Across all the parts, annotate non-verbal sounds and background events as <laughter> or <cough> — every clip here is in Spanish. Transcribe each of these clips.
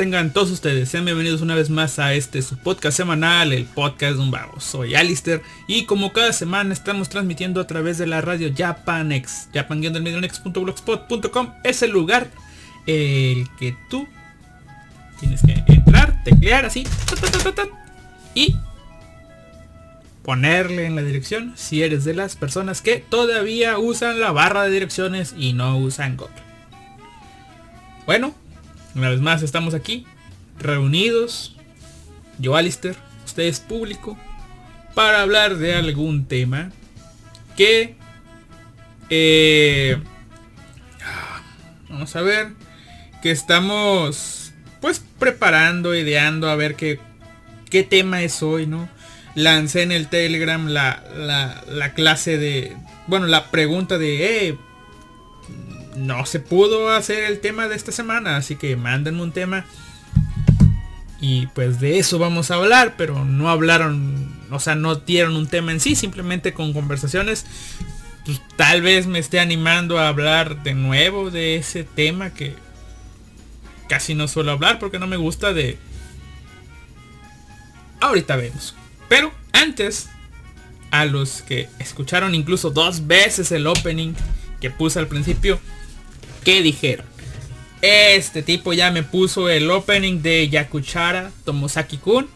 tengan todos ustedes. Sean bienvenidos una vez más a este su podcast semanal, el podcast de un babo. Soy Alister y como cada semana estamos transmitiendo a través de la radio Japanex. japan es el lugar el que tú tienes que entrar, teclear así y ponerle en la dirección si eres de las personas que todavía usan la barra de direcciones y no usan Google. Bueno, una vez más estamos aquí, reunidos, yo Alistair, ustedes público, para hablar de algún tema que... Eh, vamos a ver, que estamos pues preparando, ideando a ver qué, qué tema es hoy, ¿no? Lancé en el Telegram la, la, la clase de... Bueno, la pregunta de, eh, no se pudo hacer el tema de esta semana, así que mándenme un tema. Y pues de eso vamos a hablar, pero no hablaron, o sea, no dieron un tema en sí, simplemente con conversaciones. Pues, tal vez me esté animando a hablar de nuevo de ese tema que casi no suelo hablar porque no me gusta de... Ahorita vemos. Pero antes, a los que escucharon incluso dos veces el opening que puse al principio, ¿Qué dijeron? Este tipo ya me puso el opening de Yakuchara Tomosaki-kun.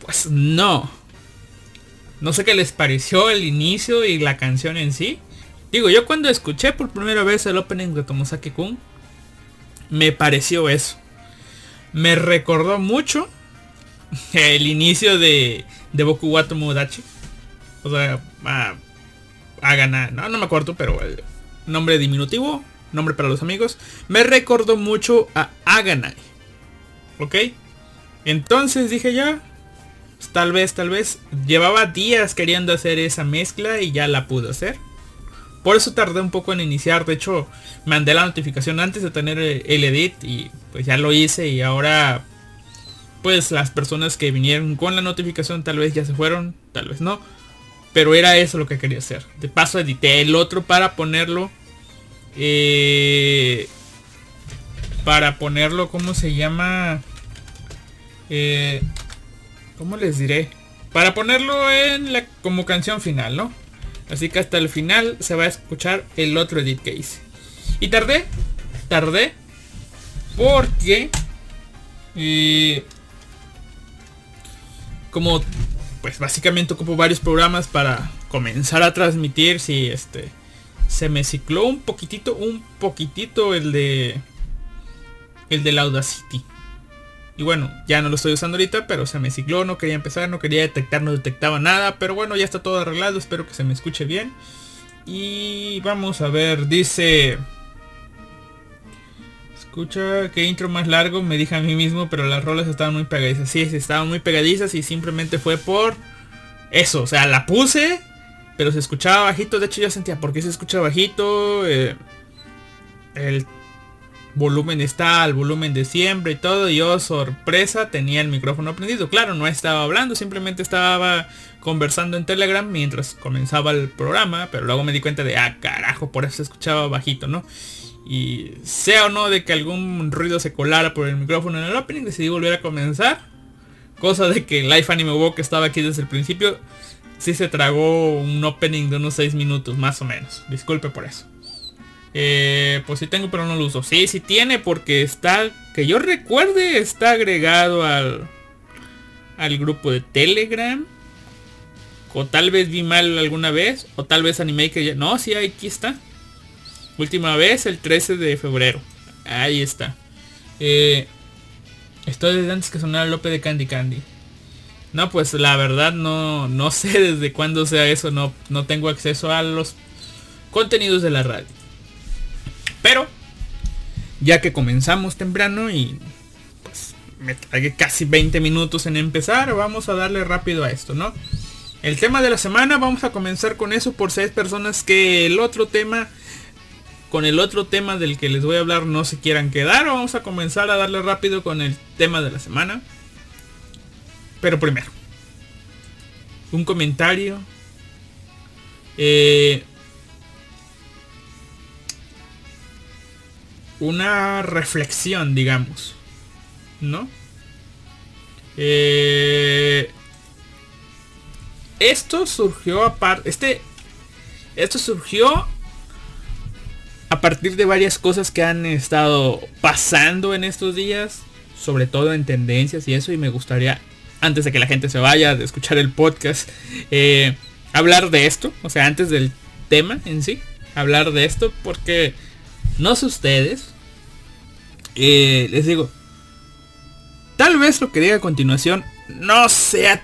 Pues no. No sé qué les pareció el inicio y la canción en sí. Digo, yo cuando escuché por primera vez el opening de Tomosaki-kun, me pareció eso. Me recordó mucho <laughs> el inicio de, de Boku wa Tomodachi. O sea, a, a ganar. No, no me acuerdo, pero nombre diminutivo, nombre para los amigos, me recordó mucho a Aganai. ¿Ok? Entonces dije ya, pues, tal vez, tal vez, llevaba días queriendo hacer esa mezcla y ya la pude hacer. Por eso tardé un poco en iniciar, de hecho mandé la notificación antes de tener el edit y pues ya lo hice y ahora pues las personas que vinieron con la notificación tal vez ya se fueron, tal vez no. Pero era eso lo que quería hacer. De paso edité el otro para ponerlo eh, para ponerlo, ¿cómo se llama? Eh, ¿Cómo les diré? Para ponerlo en la, como canción final, ¿no? Así que hasta el final se va a escuchar el otro edit que hice. Y tardé, tardé, porque... Eh, como pues básicamente ocupo varios programas para comenzar a transmitir si este se me cicló un poquitito un poquitito el de el de la Audacity y bueno ya no lo estoy usando ahorita pero se me cicló no quería empezar no quería detectar no detectaba nada pero bueno ya está todo arreglado espero que se me escuche bien y vamos a ver dice Escucha, qué intro más largo, me dije a mí mismo, pero las rolas estaban muy pegadizas. Sí, estaban muy pegadizas y simplemente fue por eso. O sea, la puse, pero se escuchaba bajito. De hecho, yo sentía, ¿por qué se escucha bajito? Eh, el volumen está al volumen de siempre y todo. Y yo, sorpresa, tenía el micrófono prendido. Claro, no estaba hablando, simplemente estaba conversando en Telegram mientras comenzaba el programa. Pero luego me di cuenta de, ah, carajo, por eso se escuchaba bajito, ¿no? Y sea o no de que algún ruido se colara por el micrófono en el opening, decidí volver a comenzar. Cosa de que Life Anime Walk estaba aquí desde el principio. Sí se tragó un opening de unos 6 minutos más o menos. Disculpe por eso. Eh, pues sí tengo pero no lo uso. Sí, sí tiene porque está, que yo recuerde, está agregado al, al grupo de Telegram. O tal vez vi mal alguna vez. O tal vez Animaker ya... No, sí, aquí está. Última vez el 13 de febrero. Ahí está. Eh, estoy desde antes que sonara Lope de Candy Candy. No, pues la verdad no, no sé <laughs> desde cuándo sea eso. No, no tengo acceso a los contenidos de la radio. Pero, ya que comenzamos temprano y pues me tragué casi 20 minutos en empezar, vamos a darle rápido a esto, ¿no? El tema de la semana, vamos a comenzar con eso por seis personas que el otro tema con el otro tema del que les voy a hablar no se quieran quedar. Vamos a comenzar a darle rápido con el tema de la semana. Pero primero, un comentario. Eh, una reflexión, digamos. ¿No? Eh, esto surgió aparte. Este. Esto surgió a partir de varias cosas que han estado pasando en estos días, sobre todo en tendencias y eso, y me gustaría, antes de que la gente se vaya de escuchar el podcast, eh, hablar de esto, o sea, antes del tema en sí, hablar de esto, porque no sé ustedes, eh, les digo, tal vez lo que diga a continuación no sea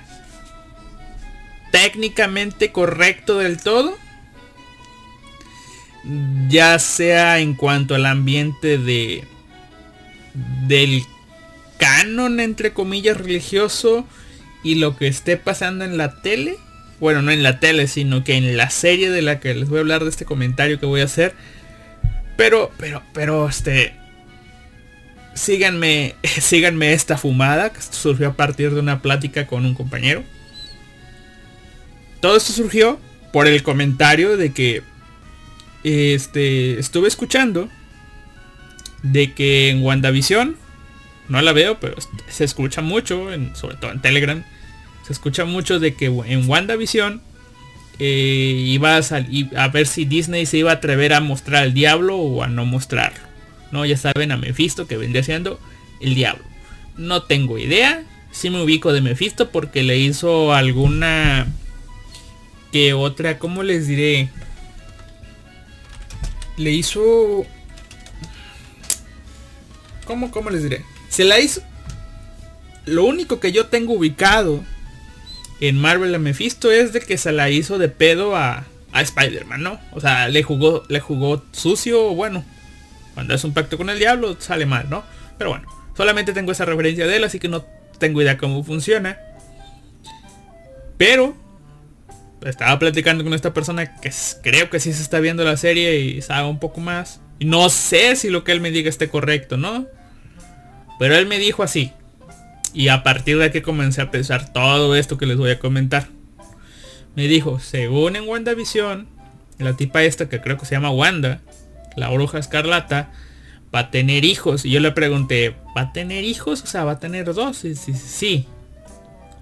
técnicamente correcto del todo, ya sea en cuanto al ambiente de del canon entre comillas religioso y lo que esté pasando en la tele. Bueno no en la tele sino que en la serie de la que les voy a hablar de este comentario que voy a hacer. Pero pero pero este síganme <laughs> síganme esta fumada que surgió a partir de una plática con un compañero. Todo esto surgió por el comentario de que este, estuve escuchando de que en WandaVision, no la veo, pero se escucha mucho, en, sobre todo en Telegram, se escucha mucho de que en WandaVision eh, iba a, salir, a ver si Disney se iba a atrever a mostrar al diablo o a no mostrarlo. No, ya saben a Mephisto que vendría siendo el diablo. No tengo idea. Si me ubico de Mephisto porque le hizo alguna que otra, ¿cómo les diré? le hizo... ¿Cómo, ¿Cómo les diré? Se la hizo... Lo único que yo tengo ubicado en Marvel a Mephisto es de que se la hizo de pedo a, Spider-Man, ¿no? O sea, le jugó, le jugó sucio, bueno. Cuando es un pacto con el diablo sale mal, ¿no? Pero bueno, solamente tengo esa referencia de él, así que no tengo idea cómo funciona. Pero, estaba platicando con esta persona que creo que sí se está viendo la serie y sabe un poco más. Y no sé si lo que él me diga esté correcto, ¿no? Pero él me dijo así. Y a partir de aquí comencé a pensar todo esto que les voy a comentar. Me dijo, según en WandaVision, la tipa esta que creo que se llama Wanda, la bruja escarlata, va a tener hijos. Y yo le pregunté, ¿va a tener hijos? O sea, va a tener dos. Y dice, sí.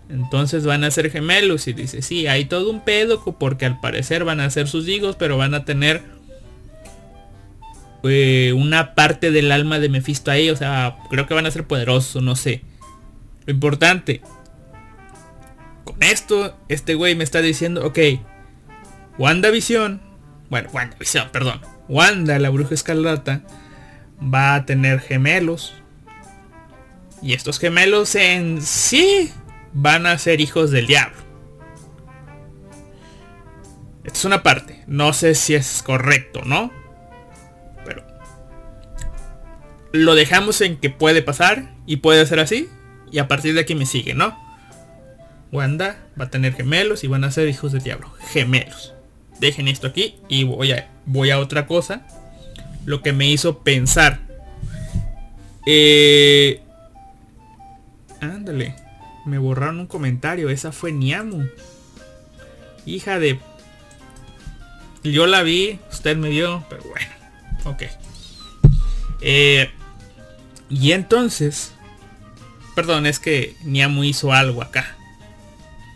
Entonces van a ser gemelos. Y dice, sí, hay todo un pedo porque al parecer van a ser sus hijos, pero van a tener eh, una parte del alma de Mephisto ahí. O sea, creo que van a ser poderosos, no sé. Lo importante. Con esto, este güey me está diciendo, ok, WandaVision. Bueno, WandaVision, perdón. Wanda, la bruja escarlata, va a tener gemelos. Y estos gemelos en sí van a ser hijos del diablo. Esta es una parte. No sé si es correcto, ¿no? Lo dejamos en que puede pasar y puede ser así. Y a partir de aquí me sigue, ¿no? Wanda va a tener gemelos y van a ser hijos del diablo. Gemelos. Dejen esto aquí y voy a, voy a otra cosa. Lo que me hizo pensar. Eh, ándale. Me borraron un comentario. Esa fue Niamu. Hija de... Yo la vi. Usted me vio. Pero bueno. Ok. Eh, y entonces... Perdón, es que Niamu hizo algo acá.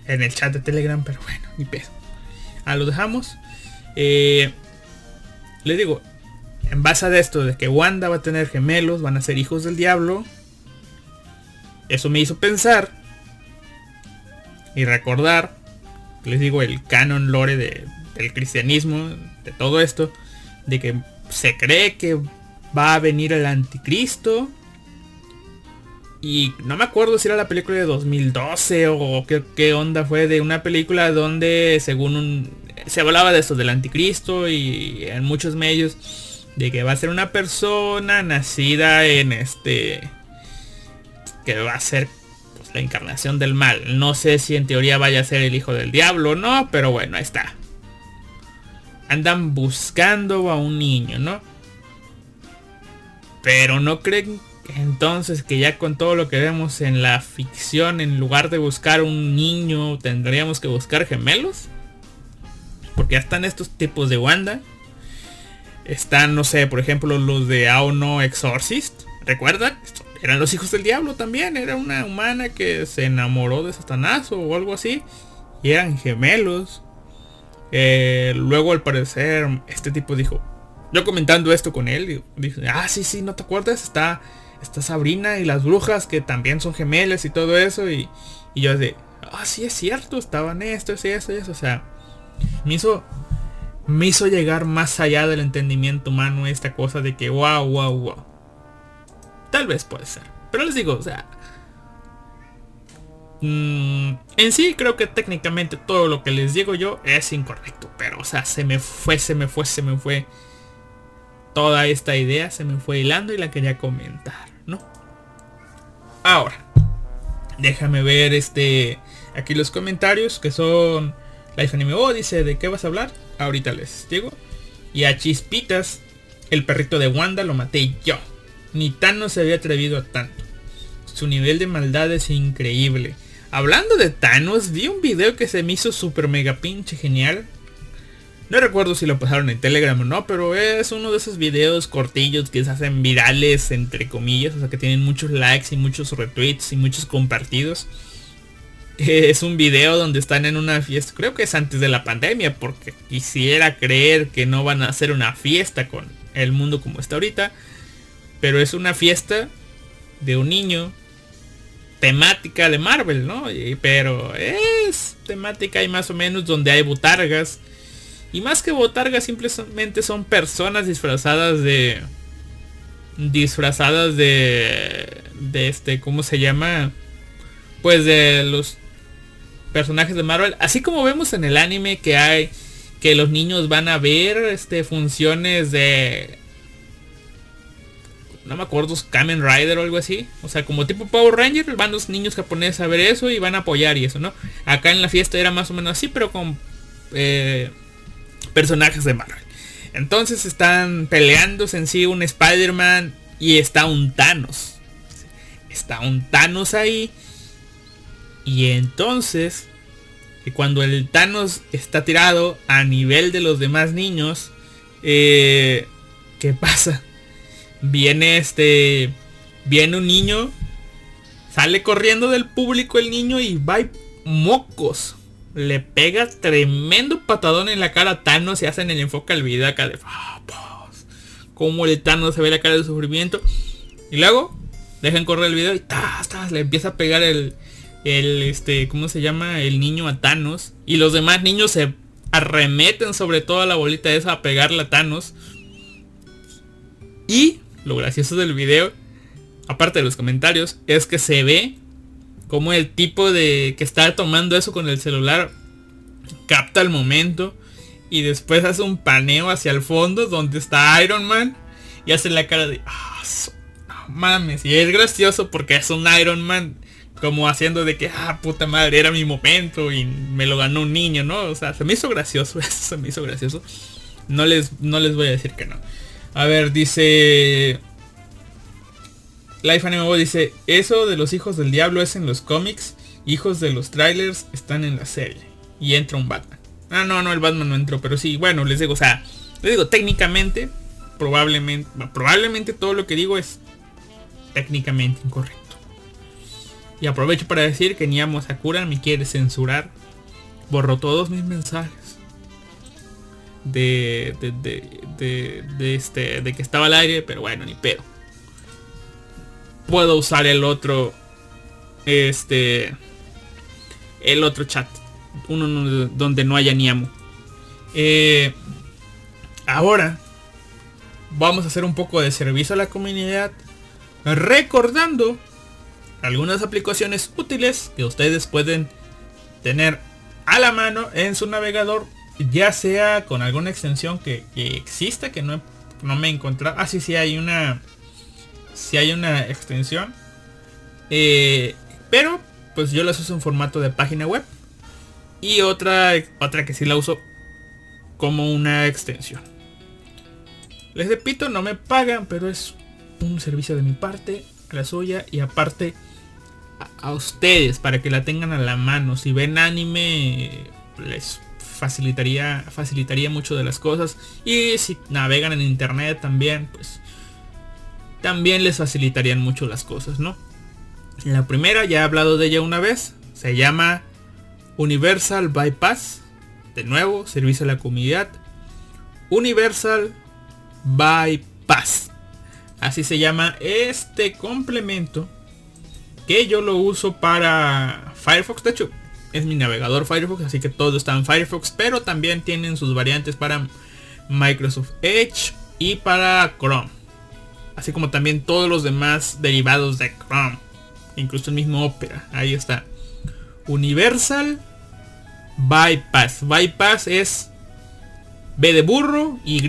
En el chat de Telegram. Pero bueno, ni peso. Ah, lo dejamos. Eh, le digo, en base a esto de que Wanda va a tener gemelos, van a ser hijos del diablo. Eso me hizo pensar y recordar, les digo, el canon lore de, del cristianismo, de todo esto, de que se cree que va a venir el anticristo. Y no me acuerdo si era la película de 2012 o qué, qué onda fue de una película donde según un, se hablaba de esto del anticristo y en muchos medios de que va a ser una persona nacida en este que va a ser pues, la encarnación del mal. No sé si en teoría vaya a ser el hijo del diablo o no, pero bueno, ahí está. Andan buscando a un niño, ¿no? Pero no creen entonces que ya con todo lo que vemos en la ficción, en lugar de buscar un niño, tendríamos que buscar gemelos. Porque ya están estos tipos de Wanda. Están, no sé, por ejemplo, los de Aono Exorcist. ¿Recuerdan? Eran los hijos del diablo también. Era una humana que se enamoró de Satanás o algo así. Y eran gemelos. Eh, luego al parecer este tipo dijo, yo comentando esto con él, dijo, ah, sí, sí, ¿no te acuerdas? Está, está Sabrina y las brujas que también son gemelas y todo eso. Y, y yo de, ah, sí es cierto, estaban esto, y eso y eso. O sea, me hizo, me hizo llegar más allá del entendimiento humano esta cosa de que, wow, wow, wow. Tal vez puede ser. Pero les digo, o sea, Mm, en sí creo que técnicamente todo lo que les digo yo es incorrecto. Pero o sea, se me fue, se me fue, se me fue. Toda esta idea se me fue hilando y la quería comentar, ¿no? Ahora, déjame ver este aquí los comentarios que son Life Anime Oh dice de qué vas a hablar. Ahorita les digo. Y a Chispitas, el perrito de Wanda lo maté yo. Ni tan no se había atrevido a tanto. Su nivel de maldad es increíble. Hablando de Thanos, vi un video que se me hizo super mega pinche genial. No recuerdo si lo pasaron en Telegram o no, pero es uno de esos videos cortillos que se hacen virales, entre comillas, o sea que tienen muchos likes y muchos retweets y muchos compartidos. Es un video donde están en una fiesta, creo que es antes de la pandemia, porque quisiera creer que no van a hacer una fiesta con el mundo como está ahorita. Pero es una fiesta de un niño temática de Marvel, ¿no? pero es temática y más o menos donde hay botargas. Y más que botargas simplemente son personas disfrazadas de... Disfrazadas de... De este, ¿cómo se llama? Pues de los personajes de Marvel. Así como vemos en el anime que hay... Que los niños van a ver este, funciones de no me acuerdo, Kamen Rider o algo así. O sea, como tipo Power Ranger, van los niños japoneses a ver eso y van a apoyar y eso, ¿no? Acá en la fiesta era más o menos así, pero con eh, personajes de Marvel. Entonces están peleándose en sí un Spider-Man y está un Thanos. Está un Thanos ahí. Y entonces, cuando el Thanos está tirado a nivel de los demás niños, eh, ¿qué pasa? Viene este, viene un niño, sale corriendo del público el niño y va y mocos. Le pega tremendo patadón en la cara a Thanos y hacen el enfoque al video acá de "Ah, pues", como el Thanos se ve la cara de sufrimiento. Y luego dejan correr el video y tas, tas, le empieza a pegar el, el este, ¿cómo se llama? El niño a Thanos. Y los demás niños se arremeten sobre toda la bolita esa a pegarle a Thanos. Y lo gracioso del video, aparte de los comentarios, es que se ve como el tipo de que está tomando eso con el celular capta el momento y después hace un paneo hacia el fondo donde está Iron Man y hace la cara de ah, no mames y es gracioso porque es un Iron Man como haciendo de que ah puta madre era mi momento y me lo ganó un niño no o sea se me hizo gracioso <laughs> eso se me hizo gracioso. No les no les voy a decir que no. A ver dice Life Anime dice, eso de los hijos del diablo es en los cómics, hijos de los trailers están en la serie. Y entra un Batman. Ah, no, no, el Batman no entró, pero sí, bueno, les digo, o sea, les digo, técnicamente, probablemente, probablemente todo lo que digo es técnicamente incorrecto. Y aprovecho para decir que Niamo Sakura me quiere censurar. Borró todos mis mensajes. De, de, de, de, de este, de que estaba al aire, pero bueno, ni pedo puedo usar el otro este el otro chat uno no- donde no haya ni amo Eh, ahora vamos a hacer un poco de servicio a la comunidad recordando algunas aplicaciones útiles que ustedes pueden tener a la mano en su navegador ya sea con alguna extensión que, exista que no, no me he encontrado. Ah sí sí hay una si hay una extensión. Eh, pero pues yo las uso en formato de página web. Y otra, otra que sí la uso como una extensión. Les repito, no me pagan, pero es un servicio de mi parte, la suya y aparte a, a ustedes para que la tengan a la mano. Si ven anime les facilitaría facilitaría mucho de las cosas y si navegan en internet también pues también les facilitarían mucho las cosas, ¿no? La primera, ya he hablado de ella una vez, se llama Universal Bypass. De nuevo, servicio a la comunidad. Universal Bypass. Así se llama este complemento que yo lo uso para Firefox. De hecho, es mi navegador Firefox, así que todo está en Firefox, pero también tienen sus variantes para Microsoft Edge y para Chrome así como también todos los demás derivados de Chrome, incluso el mismo Opera, ahí está. Universal Bypass. Bypass es B de burro, Y,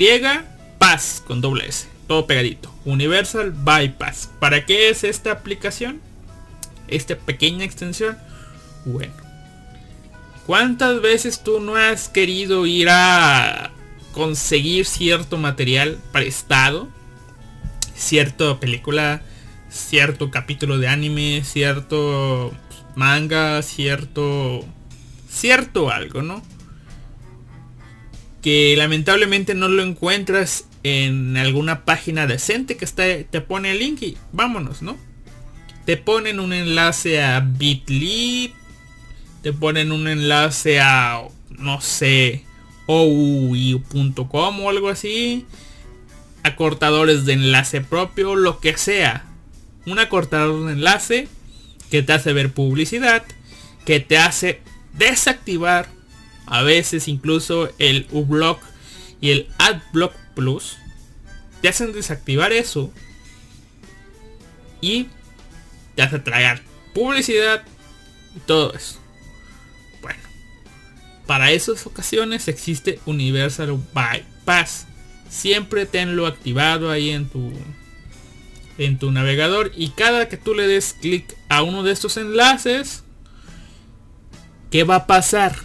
Pass con doble S, todo pegadito. Universal Bypass. ¿Para qué es esta aplicación? Esta pequeña extensión. Bueno. ¿Cuántas veces tú no has querido ir a conseguir cierto material prestado? Cierta película, cierto capítulo de anime, cierto manga, cierto cierto algo, ¿no? Que lamentablemente no lo encuentras en alguna página decente que está, te pone el link y vámonos, ¿no? Te ponen un enlace a Bitly, te ponen un enlace a no sé, OUI.com o algo así acortadores de enlace propio, lo que sea. Un acortador de enlace que te hace ver publicidad, que te hace desactivar a veces incluso el uBlock y el AdBlock Plus. Te hacen desactivar eso y te hace tragar publicidad y todo eso. Bueno, para esas ocasiones existe Universal Bypass siempre tenlo activado ahí en tu en tu navegador y cada que tú le des clic a uno de estos enlaces ¿qué va a pasar?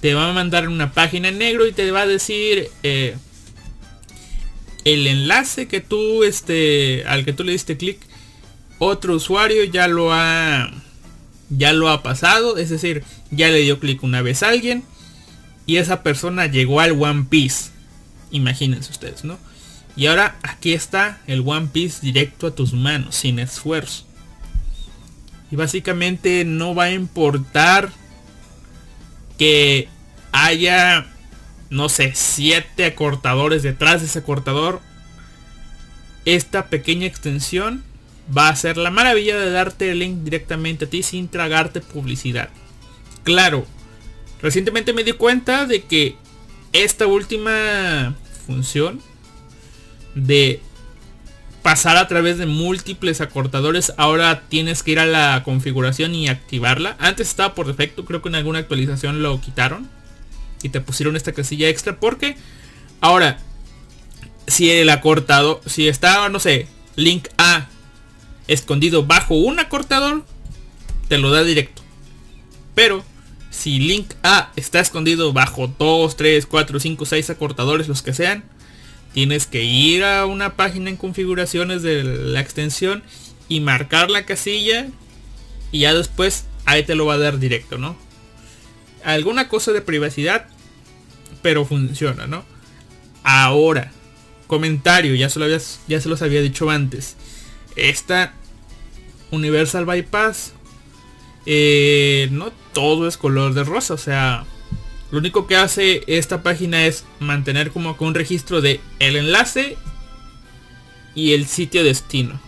te va a mandar una página en negro y te va a decir eh, el enlace que tú este al que tú le diste clic otro usuario ya lo ha ya lo ha pasado es decir ya le dio clic una vez a alguien y esa persona llegó al One Piece imagínense ustedes no y ahora aquí está el One Piece directo a tus manos sin esfuerzo. Y básicamente no va a importar que haya no sé siete acortadores detrás de ese acortador. Esta pequeña extensión va a ser la maravilla de darte el link directamente a ti sin tragarte publicidad. Claro, recientemente me di cuenta de que esta última función de pasar a través de múltiples acortadores, ahora tienes que ir a la configuración y activarla. Antes estaba por defecto, creo que en alguna actualización lo quitaron y te pusieron esta casilla extra porque ahora si el acortado, si está, no sé, link A escondido bajo un acortador, te lo da directo. Pero si link A está escondido bajo 2, 3, 4, 5, 6 acortadores, los que sean, tienes que ir a una página en configuraciones de la extensión y marcar la casilla y ya después ahí te lo va a dar directo, ¿no? Alguna cosa de privacidad, pero funciona, ¿no? Ahora, comentario, ya se, lo ya se los había dicho antes. Esta Universal Bypass, eh, no todo es color de rosa, o sea, lo único que hace esta página es mantener como que un registro de el enlace y el sitio destino.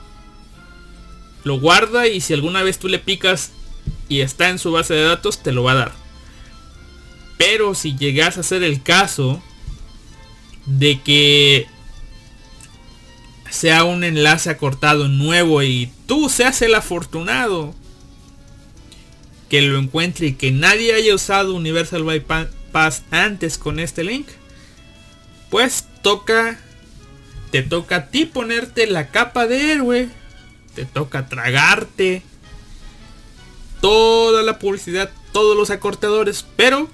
Lo guarda y si alguna vez tú le picas y está en su base de datos, te lo va a dar. Pero si llegas a ser el caso de que sea un enlace acortado nuevo y tú seas el afortunado que lo encuentre y que nadie haya usado Universal Bypass antes con este link, pues toca, te toca a ti ponerte la capa de héroe, te toca tragarte toda la publicidad, todos los acortadores, pero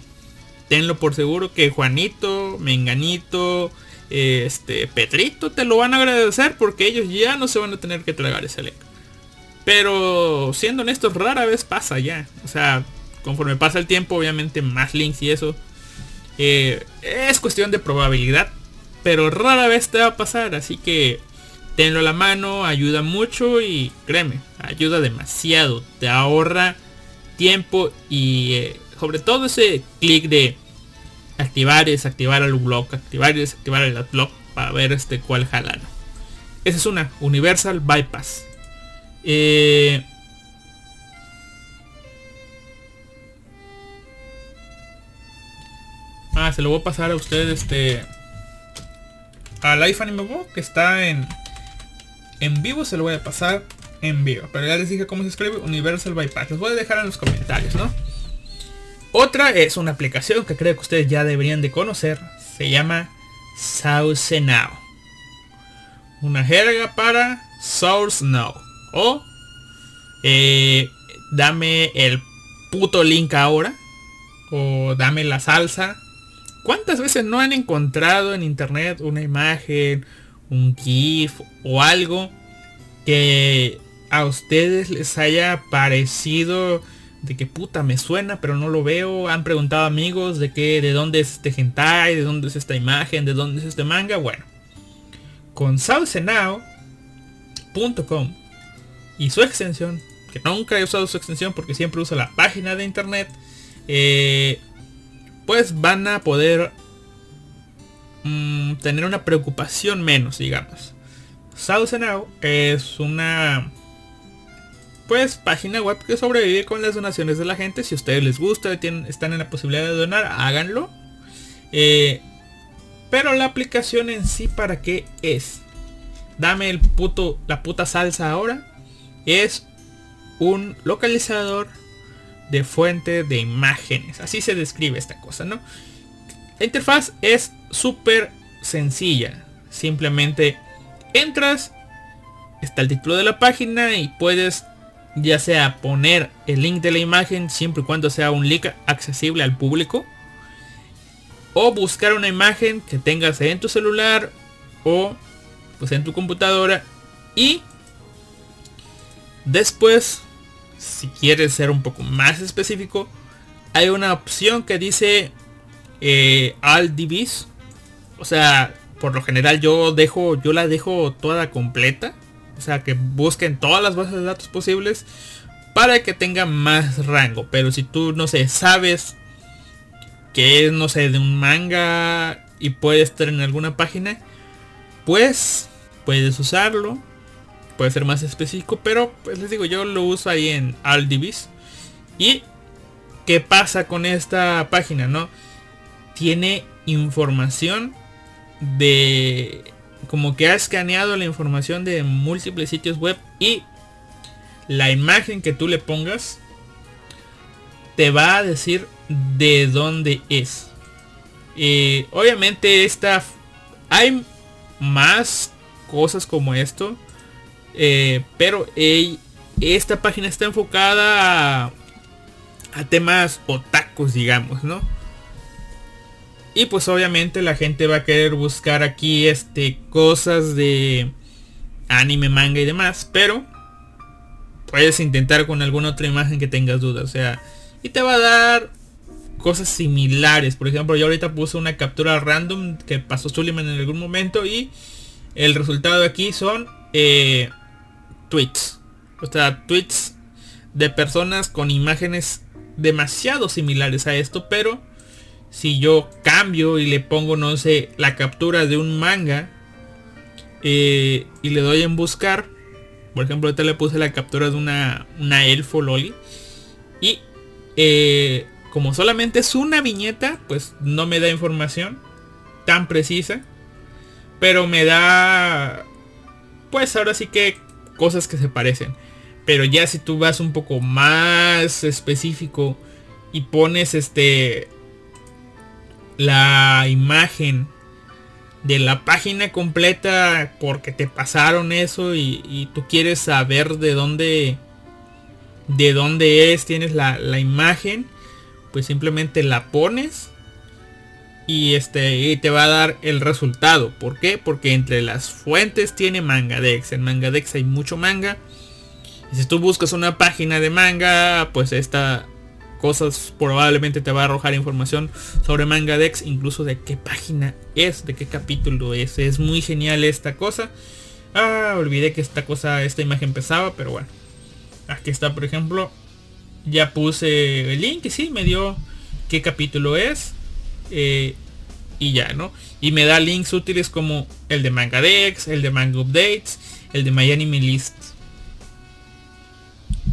tenlo por seguro que Juanito, Menganito, este Petrito te lo van a agradecer porque ellos ya no se van a tener que tragar ese link. Pero siendo honestos, rara vez pasa ya. O sea, conforme pasa el tiempo, obviamente más links y eso. Eh, es cuestión de probabilidad. Pero rara vez te va a pasar. Así que tenlo a la mano, ayuda mucho y créeme, ayuda demasiado. Te ahorra tiempo y eh, sobre todo ese clic de activar y desactivar el blog, activar y desactivar el adblock para ver este cuál jala. Esa es una Universal Bypass. Eh, ah, se lo voy a pasar a usted este al iPhone Anime que está en en vivo se lo voy a pasar en vivo. Pero ya les dije cómo se escribe Universal Bypass. Les voy a dejar en los comentarios, ¿no? Otra es una aplicación que creo que ustedes ya deberían de conocer. Se llama Source Now. Una jerga para Source Now. O eh, dame el puto link ahora. O dame la salsa. ¿Cuántas veces no han encontrado en internet una imagen, un GIF o algo que a ustedes les haya parecido de que puta me suena, pero no lo veo. Han preguntado amigos de que de dónde es este hentai, de dónde es esta imagen, de dónde es este manga. Bueno, con saucenao.com y su extensión, que nunca he usado su extensión porque siempre uso la página de internet, eh, pues van a poder mm, tener una preocupación menos, digamos. Saucenao es una pues página web que sobrevive con las donaciones de la gente. Si a ustedes les gusta, están en la posibilidad de donar, háganlo. Eh, pero la aplicación en sí, ¿para qué es? Dame el puto, la puta salsa ahora. Es un localizador de fuente de imágenes. Así se describe esta cosa, ¿no? La interfaz es súper sencilla. Simplemente entras, está el título de la página y puedes ya sea poner el link de la imagen siempre y cuando sea un link accesible al público o buscar una imagen que tengas en tu celular o pues en tu computadora y después si quieres ser un poco más específico hay una opción que dice eh, all DBs o sea por lo general yo dejo yo la dejo toda completa. O sea que busquen todas las bases de datos posibles para que tenga más rango. Pero si tú no sé sabes que es no sé de un manga y puede estar en alguna página pues puedes usarlo puede ser más específico pero pues les digo yo lo uso ahí en Aldivis y qué pasa con esta página no tiene información de como que ha escaneado la información de múltiples sitios web y la imagen que tú le pongas te va a decir de dónde es. Eh, obviamente esta hay más cosas como esto. Eh, pero esta página está enfocada a, a temas otacos, digamos, ¿no? Y pues obviamente la gente va a querer buscar aquí este cosas de anime, manga y demás, pero puedes intentar con alguna otra imagen que tengas dudas, o sea, y te va a dar cosas similares. Por ejemplo, yo ahorita puse una captura random que pasó Suleiman en algún momento y el resultado aquí son eh, tweets. O sea, tweets de personas con imágenes demasiado similares a esto, pero si yo cambio y le pongo, no sé, la captura de un manga eh, y le doy en buscar, por ejemplo, ahorita le puse la captura de una, una elfo loli y eh, como solamente es una viñeta, pues no me da información tan precisa, pero me da, pues ahora sí que cosas que se parecen. Pero ya si tú vas un poco más específico y pones este la imagen de la página completa porque te pasaron eso y, tú quieres saber de dónde de dónde es tienes la, la, imagen pues simplemente la pones y este y te va a dar el resultado ¿por qué? porque entre las fuentes tiene mangadex en mangadex hay mucho manga y si tú buscas una página de manga pues esta cosas probablemente te va a arrojar información sobre Mangadex, incluso de qué página es, de qué capítulo es. Es muy genial esta cosa. Ah, olvidé que esta cosa, esta imagen pesaba, pero bueno. Aquí está, por ejemplo. Ya puse el link sí, me dio qué capítulo es. Eh, y ya, ¿no? Y me da links útiles como el de Mangadex, el de Manga Updates, el de My Anime List.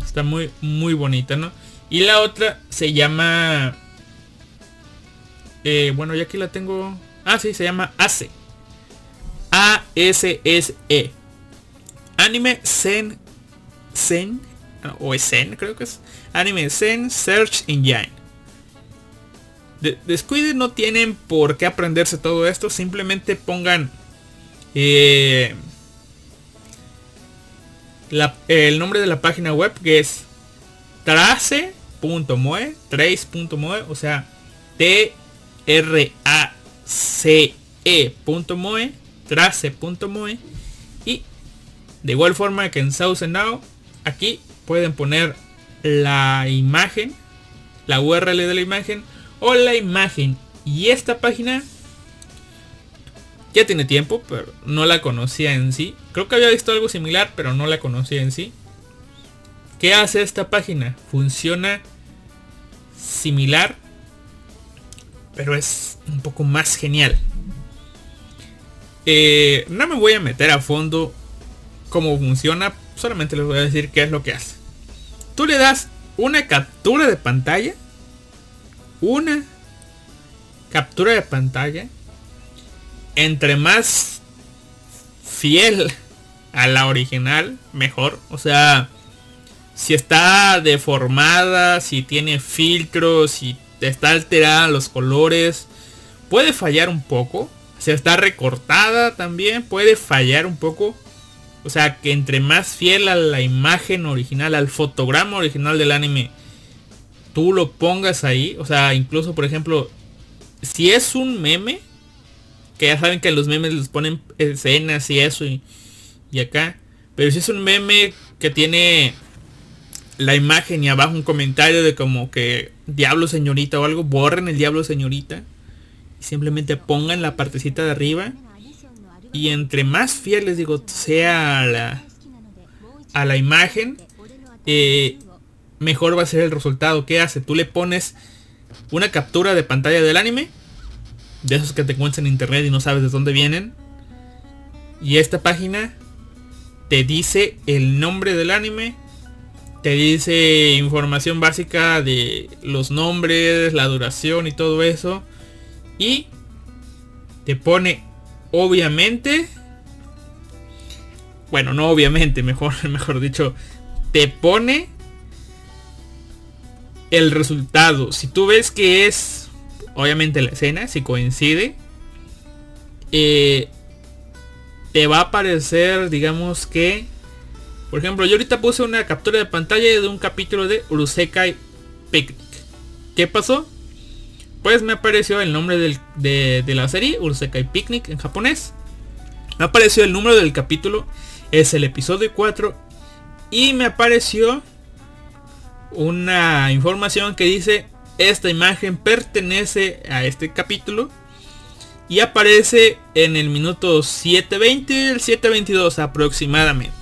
Está muy, muy bonita, ¿no? Y la otra se llama... Eh, bueno, ya aquí la tengo... Ah, sí, se llama ASE. A-S-S-E. Anime Zen... Zen... O Zen, creo que es. Anime Zen Search Engine. Descuiden, no tienen por qué aprenderse todo esto. Simplemente pongan... Eh, el nombre de la página web que es trace .moe, trace.moe, o sea, T R A C E.moe, trace.moe y de igual forma que en Sauce Now, aquí pueden poner la imagen, la URL de la imagen o la imagen y esta página ya tiene tiempo, pero no la conocía en sí. Creo que había visto algo similar, pero no la conocía en sí. ¿Qué hace esta página? Funciona similar, pero es un poco más genial. Eh, no me voy a meter a fondo cómo funciona, solamente les voy a decir qué es lo que hace. Tú le das una captura de pantalla, una captura de pantalla, entre más fiel a la original, mejor. O sea, si está deformada, si tiene filtros, si está alterada los colores, puede fallar un poco. Si está recortada también puede fallar un poco. O sea que entre más fiel a la imagen original, al fotograma original del anime, tú lo pongas ahí. O sea, incluso por ejemplo, si es un meme, que ya saben que los memes les ponen escenas y eso y, y acá. Pero si es un meme que tiene la imagen y abajo un comentario de como que diablo señorita o algo, borren el diablo señorita. Y simplemente pongan la partecita de arriba. Y entre más fiel les digo sea a la, a la imagen, eh, mejor va a ser el resultado. ¿Qué hace? Tú le pones una captura de pantalla del anime. De esos que te encuentras en internet y no sabes de dónde vienen. Y esta página te dice el nombre del anime. Te dice información básica de los nombres, la duración y todo eso. Y te pone obviamente. Bueno, no obviamente, mejor, <laughs> mejor dicho. Te pone el resultado. Si tú ves que es, obviamente la escena, si coincide, eh, te va a aparecer, digamos que, por ejemplo, yo ahorita puse una captura de pantalla de un capítulo de Urusekai Picnic. ¿Qué pasó? Pues me apareció el nombre del- de, de la serie, Urusekai Picnic en japonés. Me apareció el número del capítulo, es el episodio 4. Y me apareció una información que dice esta imagen pertenece a este capítulo y aparece en el minuto 720 el 722 aproximadamente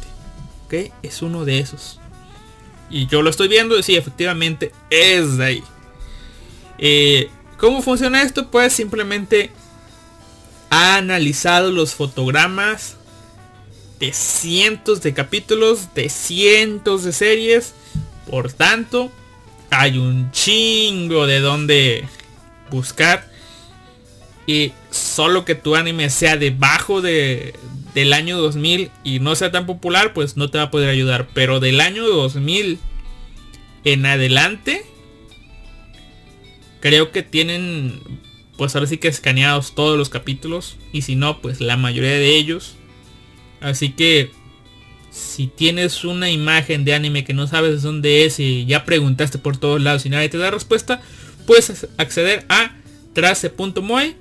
ok es uno de esos. Y yo lo estoy viendo y sí efectivamente es de ahí. Eh, cómo funciona esto pues simplemente ha analizado los fotogramas de cientos de capítulos de cientos de series por tanto, hay un chingo de donde buscar. Y solo que tu anime sea debajo de, del año 2000 y no sea tan popular, pues no te va a poder ayudar. Pero del año 2000 en adelante, creo que tienen, pues ahora sí que escaneados todos los capítulos. Y si no, pues la mayoría de ellos. Así que si tienes una imagen de anime que no sabes dónde es y ya preguntaste por todos lados y nadie te da respuesta, puedes acceder a trace.moe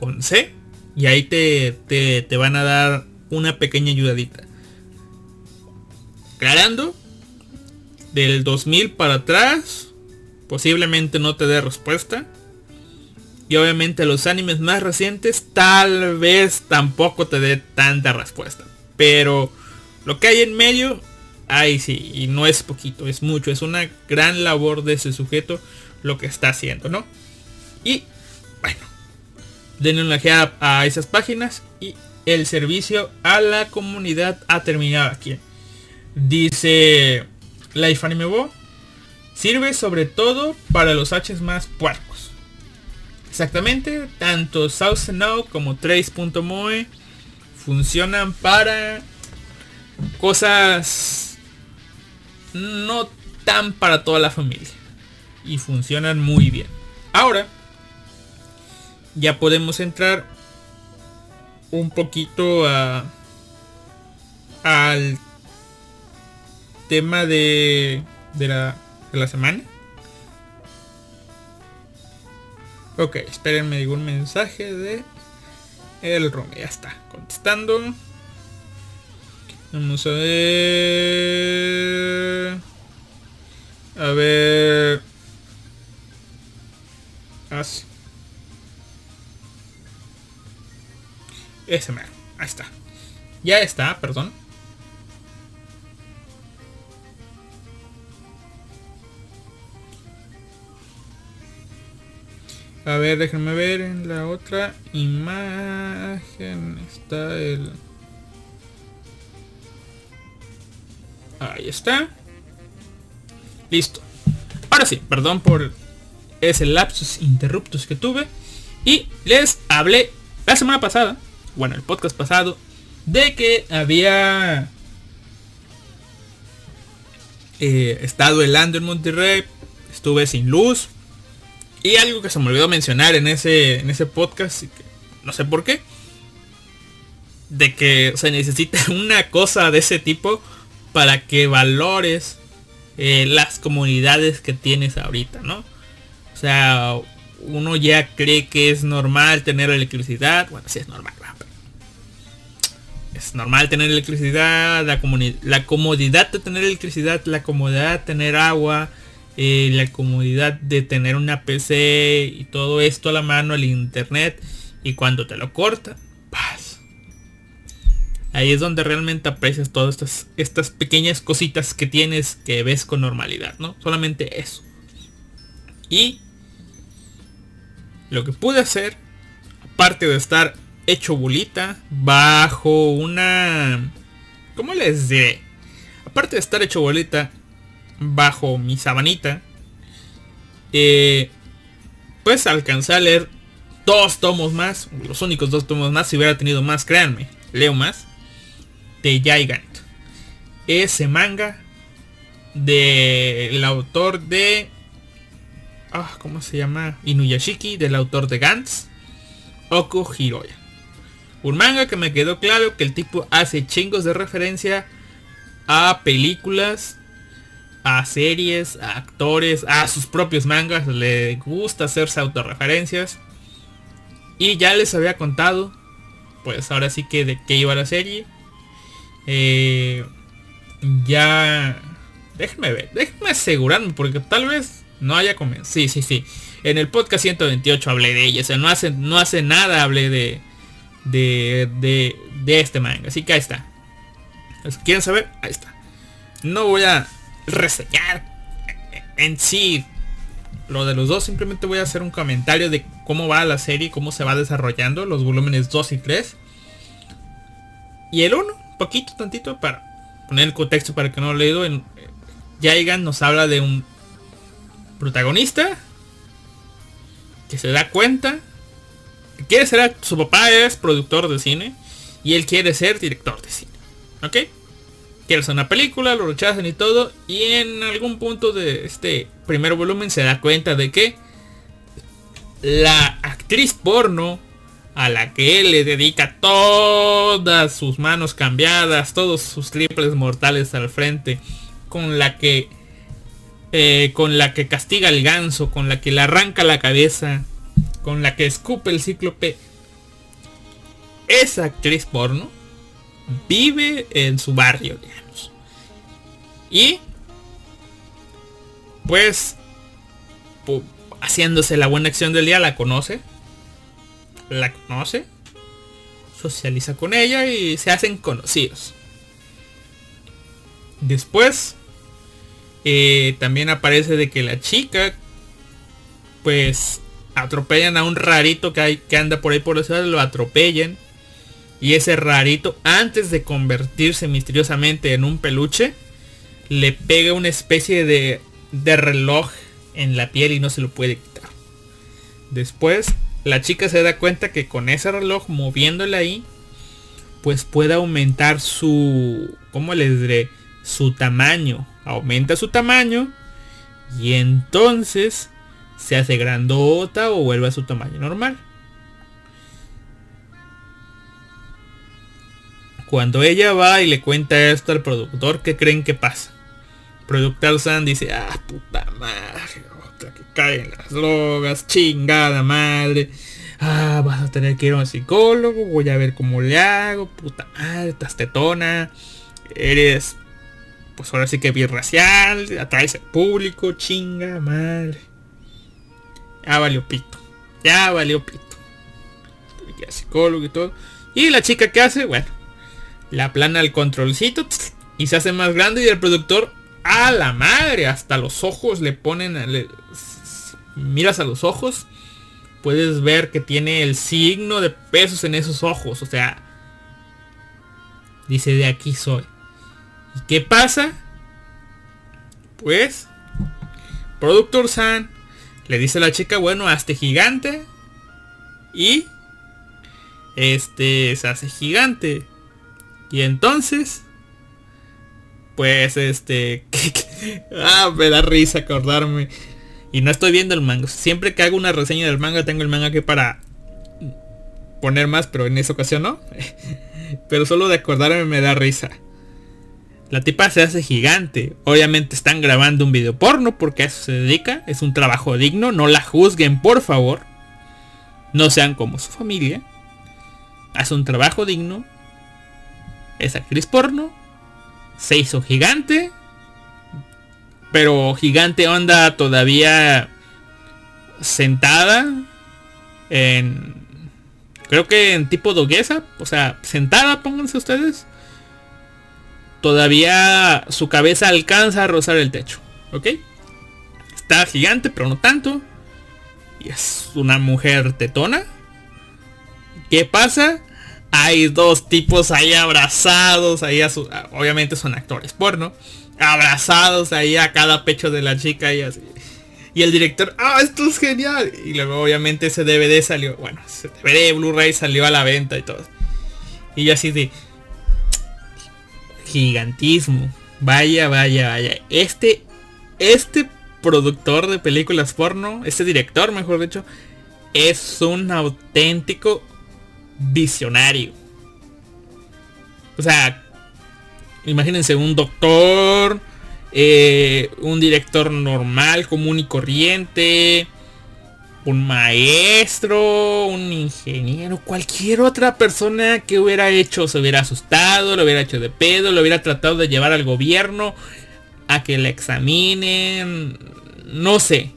con C y ahí te, te, te van a dar una pequeña ayudadita. Aclarando, del 2000 para atrás, posiblemente no te dé respuesta. Y obviamente los animes más recientes tal vez tampoco te dé tanta respuesta. Pero lo que hay en medio, ahí sí, y no es poquito, es mucho, es una gran labor de ese sujeto lo que está haciendo, ¿no? Y bueno, denle una ojeada a esas páginas y el servicio a la comunidad ha terminado aquí. Dice Life Anime Bo, sirve sobre todo para los H's más puercos. Exactamente, tanto South Now como Trace.moe funcionan para cosas no tan para toda la familia y funcionan muy bien. Ahora ya podemos entrar un poquito a al tema de de la, de la semana. Ok, espérenme digo un mensaje de el Rome. Ya está, contestando. Vamos a ver. A ver. Así. Ese mero. Ahí está. Ya está, perdón. A ver, déjenme ver en la otra imagen. Está el... Ahí está. Listo. Ahora sí, perdón por ese lapsus interruptus que tuve. Y les hablé la semana pasada, bueno, el podcast pasado, de que había eh, estado helando en Monterrey. Estuve sin luz. Y algo que se me olvidó mencionar en ese, en ese podcast, no sé por qué. De que se necesita <laughs> una cosa de ese tipo para que valores eh, las comunidades que tienes ahorita, ¿no? O sea, uno ya cree que es normal tener electricidad. Bueno, sí es normal. Es normal tener electricidad, la, la comodidad de tener electricidad, la comodidad de tener agua, eh, la comodidad de tener una PC y todo esto a la mano, el internet. Y cuando te lo corta. Ahí es donde realmente aprecias todas estas, estas pequeñas cositas que tienes que ves con normalidad, ¿no? Solamente eso. Y lo que pude hacer, aparte de estar hecho bolita, bajo una... ¿Cómo les diré? Aparte de estar hecho bolita, bajo mi sabanita, eh, pues alcancé a leer dos tomos más, los únicos dos tomos más, si hubiera tenido más, créanme, leo más, de Gigant. Ese manga del autor de... Ah, ¿Cómo se llama? Inuyashiki, del autor de Gantz, Oko Hiroya. Un manga que me quedó claro que el tipo hace chingos de referencia a películas, a series, a actores, a sus propios mangas. Le gusta hacerse autorreferencias. Y ya les había contado, pues ahora sí que de qué iba la serie. Eh, ya... Déjenme ver, déjenme asegurarme porque tal vez no haya comenzado. Sí, sí, sí. En el podcast 128 hablé de ella. O sea, no hace, no hace nada hablé de, de, de, de este manga. Así que ahí está. Quieren saber, ahí está. No voy a reseñar en sí lo de los dos. Simplemente voy a hacer un comentario de cómo va la serie, cómo se va desarrollando los volúmenes 2 y 3. Y el 1, poquito, tantito, para poner el contexto para que no lo he leído. En, Jaigan nos habla de un protagonista que se da cuenta que quiere ser, su papá es productor de cine y él quiere ser director de cine. ¿Ok? Quiere hacer una película, lo rechazan y todo. Y en algún punto de este primer volumen se da cuenta de que la actriz porno a la que él le dedica todas sus manos cambiadas, todos sus triples mortales al frente, con la que eh, con la que castiga al ganso, con la que le arranca la cabeza, con la que escupe el cíclope. Esa actriz porno vive en su barrio, digamos. Y pues pu- haciéndose la buena acción del día la conoce. La conoce. Socializa con ella y se hacen conocidos. Después eh, también aparece de que la chica pues atropellan a un rarito que hay que anda por ahí por la ciudad, lo atropellan. Y ese rarito, antes de convertirse misteriosamente en un peluche, le pega una especie de, de reloj en la piel y no se lo puede quitar. Después, la chica se da cuenta que con ese reloj, moviéndole ahí, pues puede aumentar su, ¿cómo les diré? Su tamaño. Aumenta su tamaño y entonces se hace grandota o vuelve a su tamaño normal. Cuando ella va y le cuenta esto al productor, ¿qué creen que pasa? Productor San dice, ah, puta madre, que cae en las drogas, chingada madre. Ah, vas a tener que ir a un psicólogo, voy a ver cómo le hago, puta madre, estás tetona, eres, pues ahora sí que birracial, atraes al público, chinga madre. Ya valió pito, ya valió pito. Al psicólogo y todo. Y la chica que hace, bueno, la plana al controlcito y se hace más grande y el productor a la madre hasta los ojos le ponen miras a los ojos puedes ver que tiene el signo de pesos en esos ojos o sea dice de aquí soy y qué pasa pues productor san le dice a la chica bueno hazte gigante y este se hace gigante. Y entonces, pues este, <laughs> ah, me da risa acordarme. Y no estoy viendo el manga. Siempre que hago una reseña del manga, tengo el manga que para poner más, pero en esa ocasión no. <laughs> pero solo de acordarme me da risa. La tipa se hace gigante. Obviamente están grabando un video porno porque a eso se dedica. Es un trabajo digno. No la juzguen, por favor. No sean como su familia. Hace un trabajo digno. Es actriz porno. Se hizo gigante. Pero gigante onda todavía sentada. En... Creo que en tipo doguesa. O sea, sentada, pónganse ustedes todavía su cabeza alcanza a rozar el techo. ¿Ok? Está gigante, pero no tanto. Y es una mujer tetona. ¿Qué pasa? Hay dos tipos ahí abrazados. Ahí a su, obviamente son actores porno. Abrazados ahí a cada pecho de la chica y así. Y el director, ah, esto es genial. Y luego obviamente ese DVD salió, bueno, ese DVD Blu-ray salió a la venta y todo. Y yo así de, gigantismo. Vaya, vaya, vaya. Este, este productor de películas porno, este director, mejor dicho, es un auténtico visionario. O sea, imagínense un doctor, eh, un director normal, común y corriente, un maestro, un ingeniero, cualquier otra persona que hubiera hecho, se hubiera asustado, lo hubiera hecho de pedo, lo hubiera tratado de llevar al gobierno a que le examinen, no sé.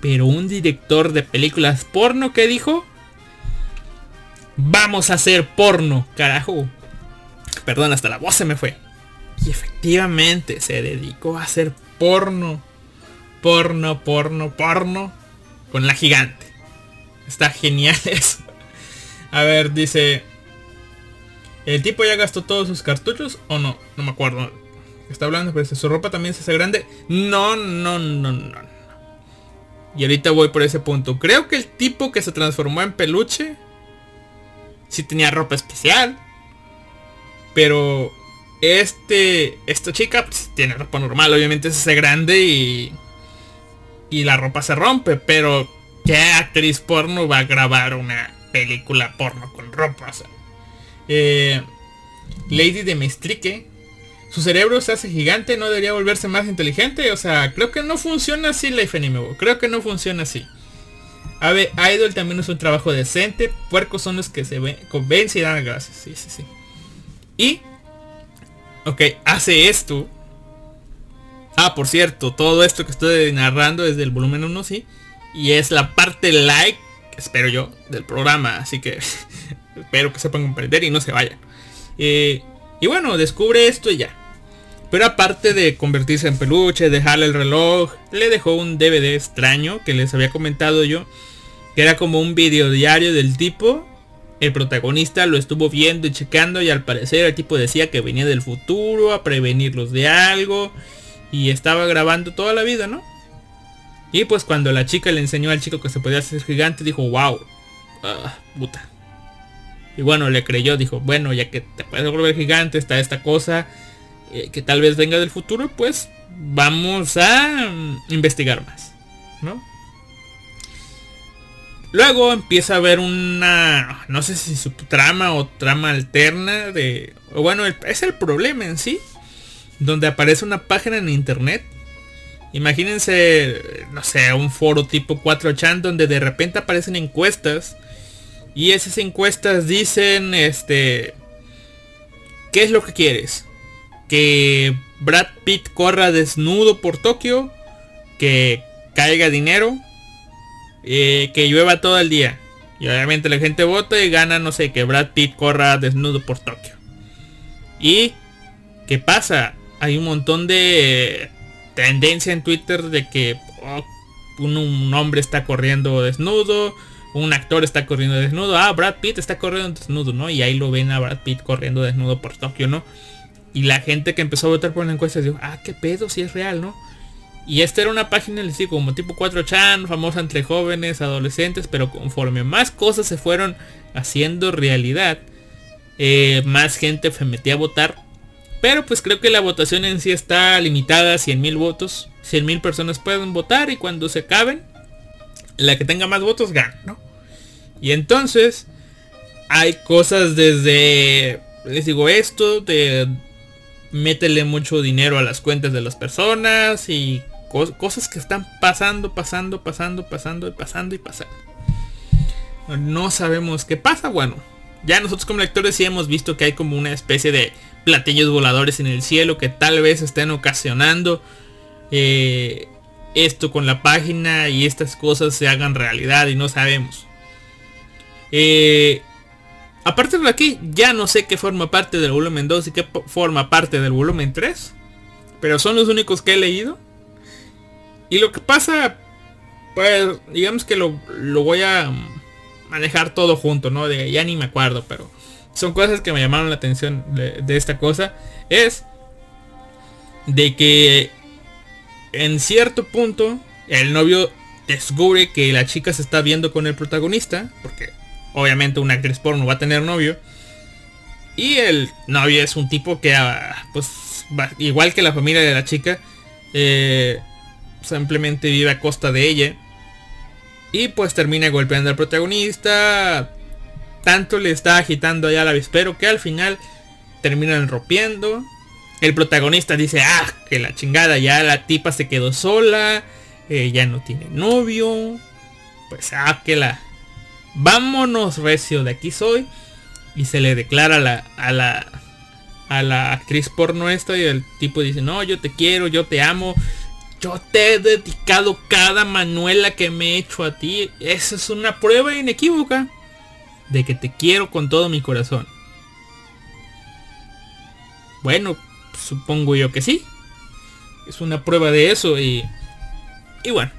Pero un director de películas porno que dijo, vamos a hacer porno, carajo. Perdón, hasta la voz se me fue. Y efectivamente se dedicó a hacer porno. Porno, porno, porno con la gigante. Está genial <laughs> eso. A ver, dice... ¿El tipo ya gastó todos sus cartuchos o no? No me acuerdo. Está hablando, pero su ropa también se hace grande. No, no, no, no. Y ahorita voy por ese punto. Creo que el tipo que se transformó en peluche... Sí tenía ropa especial. Pero... Este... Esta chica pues, tiene ropa normal. Obviamente se hace grande y y la ropa se rompe, pero ¿qué actriz porno va a grabar una película porno con ropa? Eh, Lady de Mestrique, su cerebro se hace gigante, no debería volverse más inteligente. O sea, creo que no funciona así Life Anime. Creo que no funciona así. A ver, Idol también es un trabajo decente. Puercos son los que se ven, convencen y dan gracias. Sí, sí, sí. Y, ok, hace esto Ah, por cierto, todo esto que estoy narrando es del volumen 1, sí. Y es la parte like, espero yo, del programa. Así que <laughs> espero que sepan comprender y no se vayan. Eh, y bueno, descubre esto y ya. Pero aparte de convertirse en peluche, dejarle el reloj, le dejó un DVD extraño que les había comentado yo. Que era como un video diario del tipo. El protagonista lo estuvo viendo y checando y al parecer el tipo decía que venía del futuro a prevenirlos de algo y estaba grabando toda la vida, ¿no? Y pues cuando la chica le enseñó al chico que se podía hacer gigante, dijo, wow, ah, puta. Y bueno, le creyó, dijo, bueno, ya que te puedes volver gigante, está esta cosa eh, que tal vez venga del futuro, pues vamos a mm, investigar más, ¿no? Luego empieza a haber una, no sé si su trama o trama alterna de, o bueno, es el problema en sí, donde aparece una página en internet. Imagínense, no sé, un foro tipo 4chan donde de repente aparecen encuestas. Y esas encuestas dicen, este, ¿qué es lo que quieres? Que Brad Pitt corra desnudo por Tokio, que caiga dinero, eh, que llueva todo el día. Y obviamente la gente vota y gana, no sé, que Brad Pitt corra desnudo por Tokio. ¿Y qué pasa? hay un montón de tendencia en Twitter de que oh, un, hombre está corriendo desnudo, un actor está corriendo desnudo, ah, Brad Pitt está corriendo desnudo, ¿no? Y ahí lo ven a Brad Pitt corriendo desnudo por Tokio, ¿no? Y la gente que empezó a votar por la encuesta dijo, ah, qué pedo, si es real, ¿no? Y esta era una página, les digo, como tipo 4chan, famosa entre jóvenes, adolescentes, pero conforme más cosas se fueron haciendo realidad, eh, más gente se metía a votar pero pues creo que la votación en sí está limitada a 100 mil votos. 100 mil personas pueden votar y cuando se acaben, la que tenga más votos gana, ¿no? Y entonces hay cosas desde, les digo esto, de métele mucho dinero a las cuentas de las personas y cos- cosas que están pasando, pasando, pasando, pasando y pasando y pasando. No sabemos qué pasa, bueno. Ya nosotros como lectores sí hemos visto que hay como una especie de platillos voladores en el cielo que tal vez estén ocasionando eh, esto con la página y estas cosas se hagan realidad y no sabemos. Eh, a partir de aquí ya no sé qué forma parte del volumen 2 y qué forma parte del volumen 3. Pero son los únicos que he leído. Y lo que pasa, pues digamos que lo, lo voy a manejar todo junto, ¿no? De, ya ni me acuerdo, pero son cosas que me llamaron la atención de esta cosa. Es de que en cierto punto el novio descubre que la chica se está viendo con el protagonista, porque obviamente una actriz porno va a tener novio. Y el novio es un tipo que, ah, pues, igual que la familia de la chica, eh, simplemente vive a costa de ella. Y pues termina golpeando al protagonista. Tanto le está agitando allá al avispero que al final terminan rompiendo. El protagonista dice, ah, que la chingada, ya la tipa se quedó sola. eh, ya no tiene novio. Pues ah, que la... Vámonos recio, de aquí soy. Y se le declara a la, a la, a la actriz porno esta y el tipo dice, no, yo te quiero, yo te amo. Yo te he dedicado cada manuela que me he hecho a ti. Esa es una prueba inequívoca de que te quiero con todo mi corazón. Bueno, supongo yo que sí. Es una prueba de eso y... Y bueno.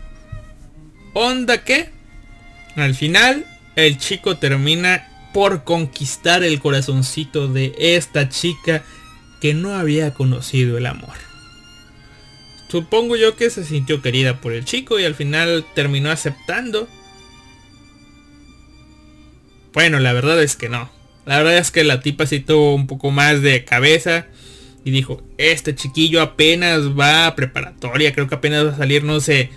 Onda que... Al final, el chico termina por conquistar el corazoncito de esta chica que no había conocido el amor. Supongo yo que se sintió querida por el chico y al final terminó aceptando. Bueno, la verdad es que no. La verdad es que la tipa sí tuvo un poco más de cabeza y dijo, este chiquillo apenas va a preparatoria, creo que apenas va a salir, no sé,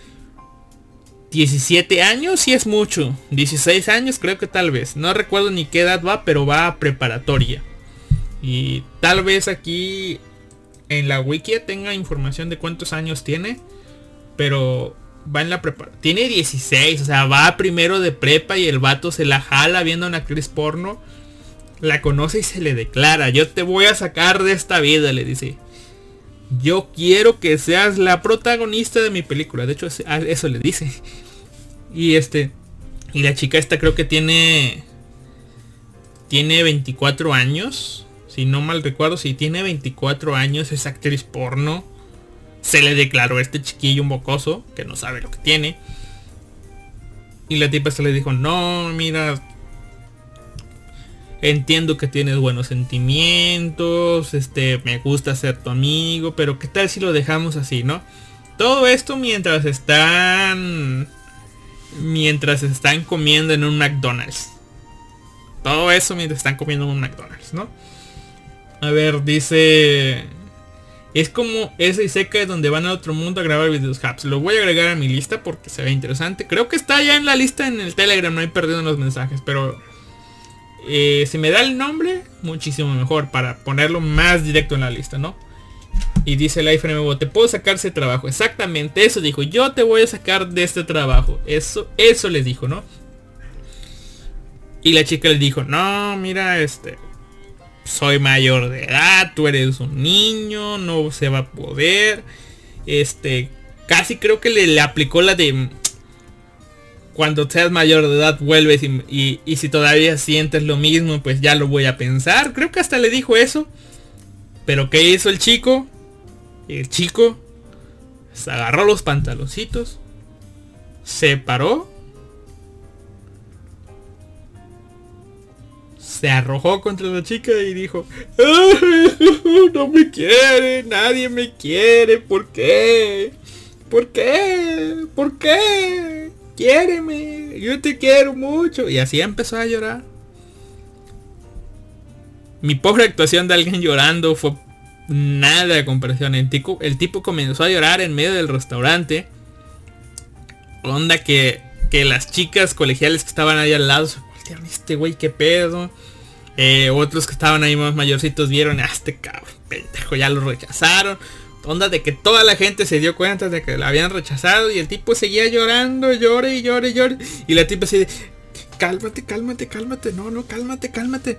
17 años, si es mucho. 16 años creo que tal vez. No recuerdo ni qué edad va, pero va a preparatoria. Y tal vez aquí en la wiki tenga información de cuántos años tiene. Pero va en la prepa. Tiene 16, o sea, va primero de prepa y el vato se la jala viendo una actriz porno. La conoce y se le declara, yo te voy a sacar de esta vida, le dice. Yo quiero que seas la protagonista de mi película. De hecho, es- a- eso le dice. Y este. Y la chica esta creo que tiene. Tiene 24 años. Si no mal recuerdo, si tiene 24 años, es actriz porno. Se le declaró a este chiquillo un bocoso, que no sabe lo que tiene. Y la tipa se le dijo, no, mira. Entiendo que tienes buenos sentimientos, este, me gusta ser tu amigo, pero ¿qué tal si lo dejamos así, no? Todo esto mientras están... Mientras están comiendo en un McDonald's. Todo eso mientras están comiendo en un McDonald's, ¿no? A ver, dice... Es como ese seca donde van a otro mundo a grabar videos hubs. Lo voy a agregar a mi lista porque se ve interesante. Creo que está ya en la lista en el Telegram, no hay perdido los mensajes, pero... eh, si me da el nombre, muchísimo mejor para ponerlo más directo en la lista, ¿no? Y dice el IFNMO, te puedo sacar ese trabajo. Exactamente, eso dijo. Yo te voy a sacar de este trabajo. Eso, eso les dijo, ¿no? Y la chica le dijo, no, mira, este, soy mayor de edad, tú eres un niño, no se va a poder. Este, casi creo que le, le aplicó la de cuando seas mayor de edad vuelves y, y- y si todavía sientes lo mismo, pues ya lo voy a pensar. Creo que hasta le dijo eso. Pero ¿qué hizo el chico? El chico se agarró los pantaloncitos, se paró, se arrojó contra la chica y dijo, "Ay, no me quiere, nadie me quiere, ¿por qué? ¿Por qué? ¿Por qué? Quiéreme, yo te quiero mucho. Y así empezó a llorar. Mi pobre actuación de alguien llorando fue nada de comparación. El tipo, el tipo comenzó a llorar en medio del restaurante. Onda que, que las chicas colegiales que estaban ahí al lado se voltearon, este güey, qué pedo. Eh, otros que estaban ahí más mayorcitos vieron a este cabrón, pendejo, ya lo rechazaron. Onda de que toda la gente se dio cuenta de que la habían rechazado y el tipo seguía llorando, llore y llore y llore. Y la tipa así de, cálmate, cálmate, cálmate, no, no, cálmate, cálmate.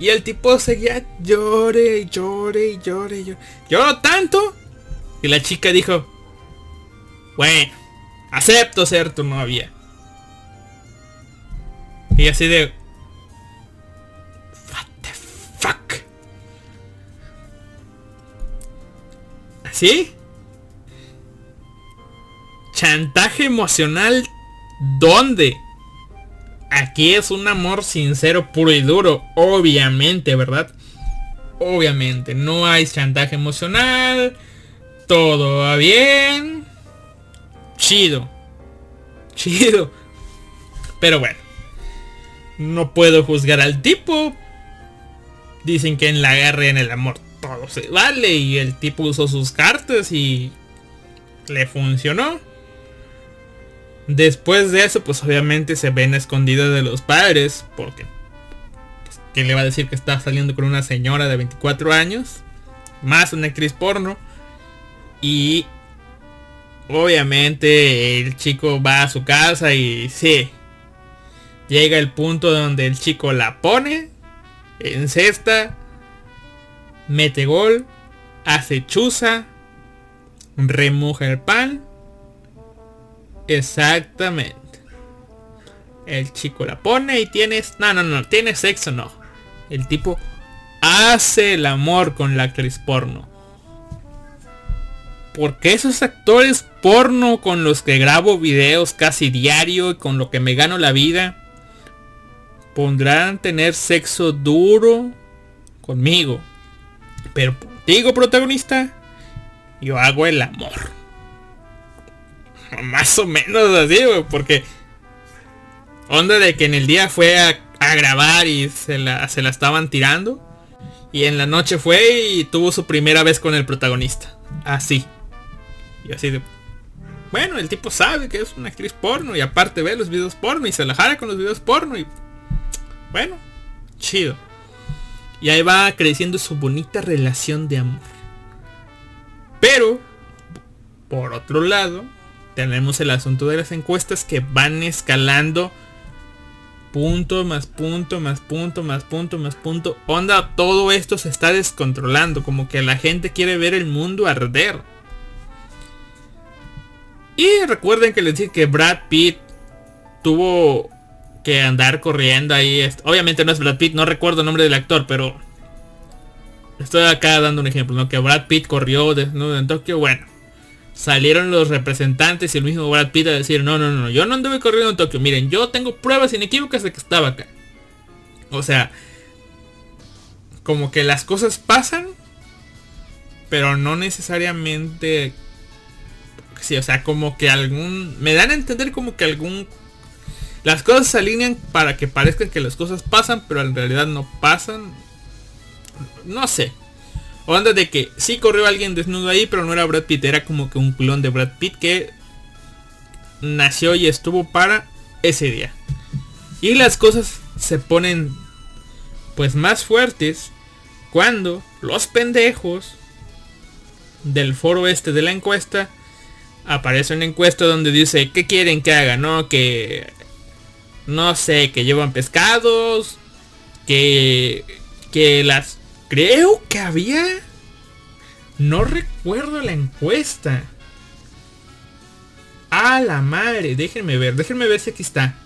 Y el tipo seguía llore y llore y llore y llore. Lloró tanto. Y la chica dijo, bueno, acepto ser tu novia. Y así de, ¿Así? Chantaje emocional, ¿dónde? Aquí es un amor sincero, puro y duro, obviamente, ¿verdad? Obviamente, no hay chantaje emocional, todo va bien, chido, chido. Pero bueno, no puedo juzgar al tipo. Dicen que en la guerra y en el amor todo se vale y el tipo usó sus cartas y le funcionó. Después de eso, pues obviamente se ven escondidas de los padres, porque pues, ¿quién le va a decir que está saliendo con una señora de 24 años? Más una actriz porno. Y obviamente el chico va a su casa y sí, llega el punto donde el chico la pone en cesta, mete gol, hace chuza, remoja el pan Exactamente. El chico la pone y tienes... No, no, no, tiene sexo, no. El tipo hace el amor con la actriz porno. Porque esos actores porno con los que grabo videos casi diario y con lo que me gano la vida, pondrán tener sexo duro conmigo. Pero digo protagonista, yo hago el amor. Más o menos así, güey, porque... Onda de que en el día fue a, grabar y se la, se la estaban tirando. Y en la noche fue y tuvo su primera vez con el protagonista. Así. Y así de... Bueno, el tipo sabe que es una actriz porno y aparte ve los videos porno y se la jara con los videos porno y... Bueno, chido. Y ahí va creciendo su bonita relación de amor. Pero, por otro lado, tenemos el asunto de las encuestas que van escalando punto más punto más punto más punto más punto. Onda, todo esto se está descontrolando, como que la gente quiere ver el mundo arder. Y recuerden que les dije que Brad Pitt tuvo que andar corriendo ahí. Obviamente no es Brad Pitt, no recuerdo el nombre del actor, pero estoy acá dando un ejemplo, ¿no? Que Brad Pitt corrió desnudo en Tokio. Bueno, salieron los representantes y el mismo Brad Pitt a decir, no, no, no, yo no anduve corriendo en Tokio. Miren, yo tengo pruebas inequívocas de que estaba acá. O sea, como que las cosas pasan, pero no necesariamente... Sí, o sea, como que algún... Me dan a entender como que algún... Las cosas se alinean para que parezcan que las cosas pasan, pero en realidad no pasan. No sé. O de que sí corrió alguien desnudo ahí, pero no era Brad Pitt, era como que un clon de Brad Pitt que nació y estuvo para ese día. Y las cosas se ponen pues más fuertes cuando los pendejos del foro este de la encuesta aparece una encuesta donde dice ¿qué quieren que haga? No, que no sé, que llevan pescados, que que las Creo que había... No recuerdo la encuesta. A la madre. Déjenme ver. Déjenme ver si aquí está.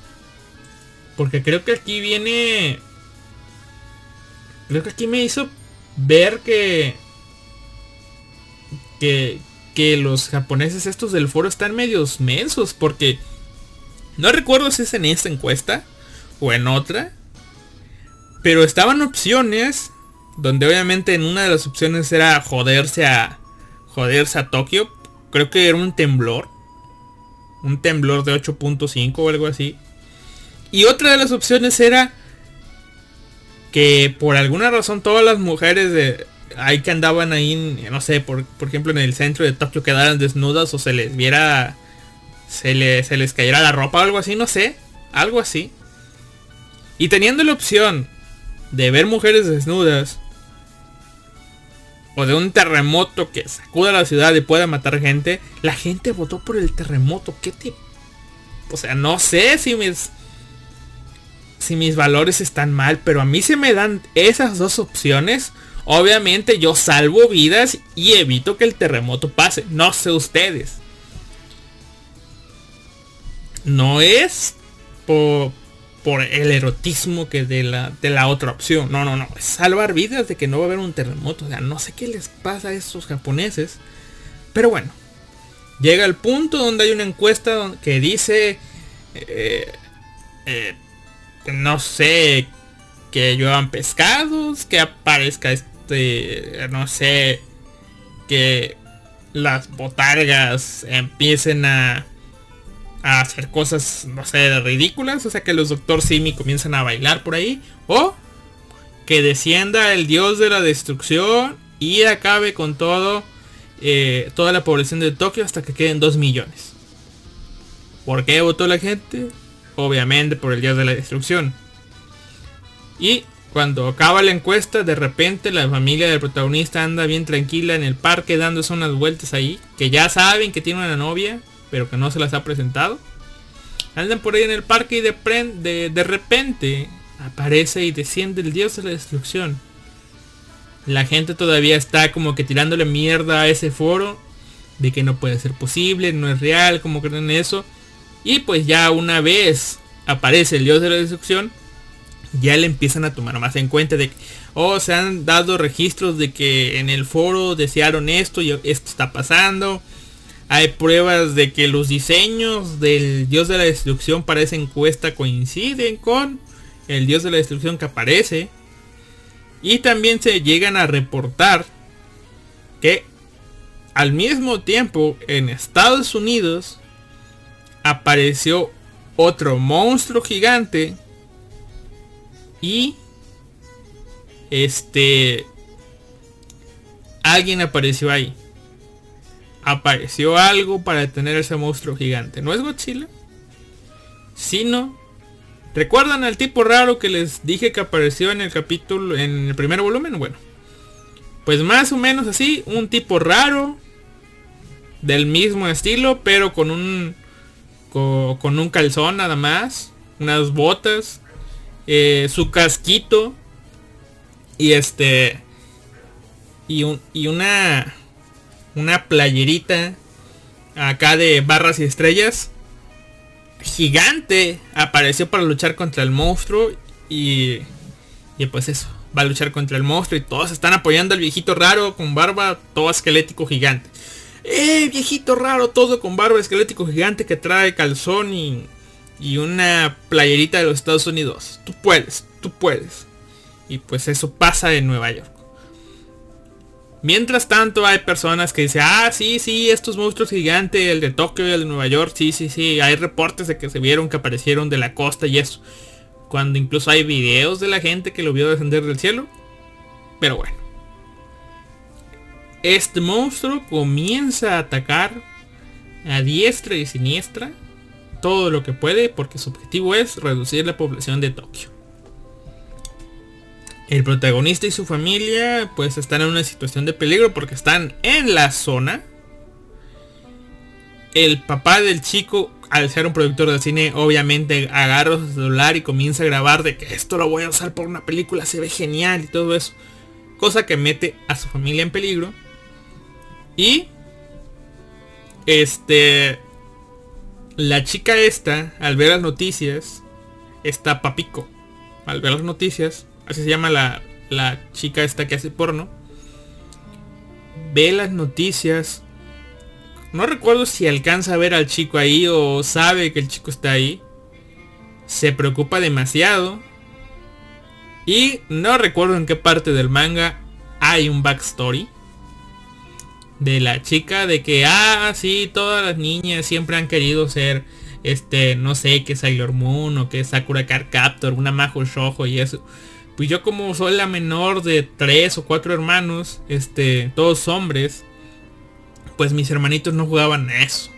Porque creo que aquí viene... Creo que aquí me hizo ver que... Que... Que los japoneses estos del foro están medios mensos. Porque... No recuerdo si es en esta encuesta. O en otra. Pero estaban opciones donde obviamente en una de las opciones era joderse a joderse a Tokio. Creo que era un temblor. Un temblor de 8.5 o algo así. Y otra de las opciones era que por alguna razón todas las mujeres de ahí que andaban ahí, no sé, por, por ejemplo en el centro de Tokio quedaran desnudas o se les viera, se, se les cayera la ropa o algo así, no sé, algo así. Y teniendo la opción de ver mujeres desnudas o de un terremoto que sacuda la ciudad y pueda matar gente, la gente votó por el terremoto. ¿Qué tipo? O sea, no sé si mis si mis valores están mal, pero a mí se me dan esas dos opciones. Obviamente yo salvo vidas y evito que el terremoto pase. No sé ustedes. No es por, el erotismo que de la, de la otra opción. No, no, no. Es salvar vidas de que no va a haber un terremoto. O sea, no sé qué les pasa a esos japoneses. Pero bueno. Llega el punto donde hay una encuesta que dice... eh, eh, no sé, que lluevan pescados, que aparezca este, no sé, que las botargas empiecen a, a hacer cosas, no sé, ridículas, o sea, que los Doctor Simi comiencen a bailar por ahí, o que descienda el dios de la destrucción y acabe con todo, eh, toda la población de Tokio hasta que queden 2 millones. ¿Por qué votó la gente? obviamente por el dios de la destrucción. Y cuando acaba la encuesta, de repente la familia del protagonista anda bien tranquila en el parque dándose unas vueltas ahí, que ya saben que tiene una novia, pero que no se las ha presentado. Andan por ahí en el parque y de, de, repente aparece y desciende el dios de la destrucción. La gente todavía está como que tirándole mierda a ese foro de que no puede ser posible, no es real, como creen eso. Y pues ya una vez aparece el dios de la destrucción, ya le empiezan a tomar más en cuenta de que, oh, se han dado registros de que en el foro desearon esto y esto está pasando. Hay pruebas de que los diseños del dios de la destrucción para esa encuesta coinciden con el dios de la destrucción que aparece. Y también se llegan a reportar que al mismo tiempo en Estados Unidos apareció otro monstruo gigante y este alguien apareció ahí apareció algo para detener ese monstruo gigante. No es Godzilla sino recuerdan al tipo raro que les dije que apareció en el capítulo en el primer volumen bueno pues más o menos así un tipo raro del mismo estilo pero con un con, un calzón nada más, unas botas, eh, su casquito y este y, un, y una una playerita acá de barras y estrellas gigante apareció para luchar contra el monstruo y y pues eso va a luchar contra el monstruo y todos están apoyando al viejito raro con barba todo esquelético gigante ¡Eh, viejito raro! Todo con barba esquelético gigante que trae calzón y, y una playerita de los Estados Unidos. Tú puedes, tú puedes. Y pues eso pasa en Nueva York. Mientras tanto hay personas que dicen, ah, sí, sí, estos monstruos gigantes, el de Tokio y el de Nueva York, sí, sí, sí, hay reportes de que se vieron que aparecieron de la costa y eso. Cuando incluso hay videos de la gente que lo vio descender del cielo. Pero bueno. Este monstruo comienza a atacar a diestra y siniestra todo lo que puede porque su objetivo es reducir la población de Tokio. El protagonista y su familia pues están en una situación de peligro porque están en la zona. El papá del chico, al ser un productor de cine, obviamente agarra su celular y comienza a grabar de que esto lo voy a usar por una película, se ve genial y todo eso. Cosa que mete a su familia en peligro. Y este la chica esta, al ver las noticias, está papico. Al ver las noticias, así se llama la, la chica esta que hace porno. Ve las noticias. No recuerdo si alcanza a ver al chico ahí o sabe que el chico está ahí. Se preocupa demasiado. Y no recuerdo en qué parte del manga hay un backstory de la chica de que, ah, sí, todas las niñas siempre han querido ser, este, no sé, que Sailor Moon o que Sakura Card Captor, una Majo Shoujo y eso. Pues yo como soy la menor de tres o cuatro hermanos, este, todos hombres, pues mis hermanitos no jugaban a eso.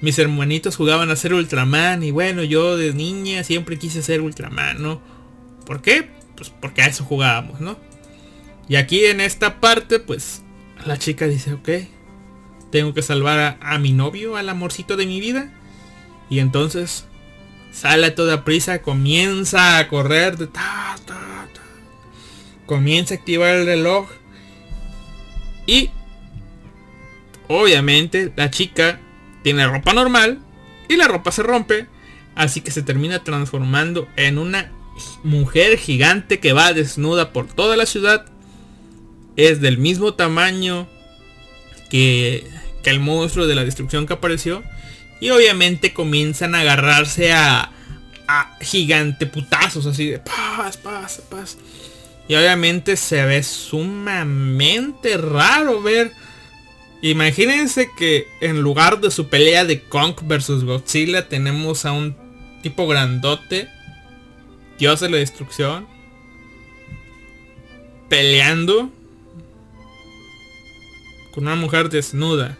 Mis hermanitos jugaban a ser Ultraman y bueno, yo de niña siempre quise ser Ultraman, ¿no? ¿Por qué? pues porque a eso jugábamos, ¿no? Y aquí en esta parte, pues la chica dice, ok, tengo que salvar a, a mi novio, al amorcito de mi vida. Y entonces sale a toda prisa, comienza a correr de ta, ta. Comienza a activar el reloj. Y obviamente la chica tiene ropa normal y la ropa se rompe. Así que se termina transformando en una mujer gigante que va desnuda por toda la ciudad. Es del mismo tamaño que, que el monstruo de la destrucción que apareció. Y obviamente comienzan a agarrarse a, a gigante putazos así de paz, paz, paz. Y obviamente se ve sumamente raro ver. Imagínense que en lugar de su pelea de Kong versus Godzilla tenemos a un tipo grandote, dios de la destrucción, peleando con una mujer desnuda.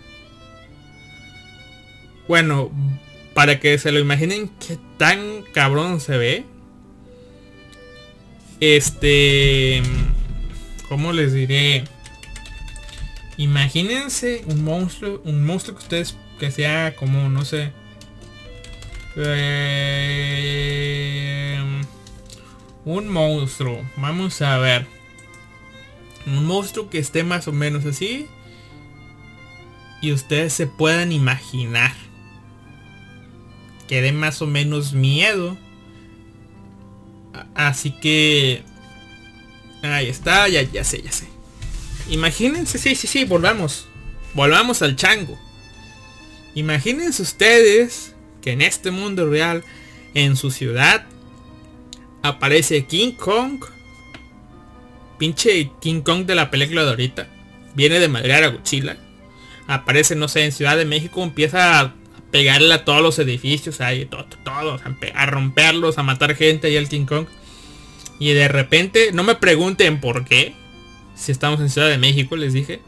Bueno, para que se lo imaginen qué tan cabrón se ve. Este... ¿Cómo les diré? Imagínense un monstruo, un monstruo que ustedes que sea como, no sé. eh, un monstruo. Vamos a ver. Un monstruo que esté más o menos así. Y ustedes se puedan imaginar. Que dé más o menos miedo. Así que... Ahí está, ya, sé, ya sé. Imagínense, sí, sí, sí, volvamos. Volvamos al chango. Imagínense ustedes que en este mundo real, en su ciudad, aparece King Kong. Pinche King Kong de la película de ahorita. Viene de madrear a Godzilla. Aparece, no sé, en Ciudad de México, empieza a pegarle a todos los edificios, a romperlos, a matar gente ahí el King Kong. Y de repente, no me pregunten por qué, si estamos en Ciudad de México, les dije.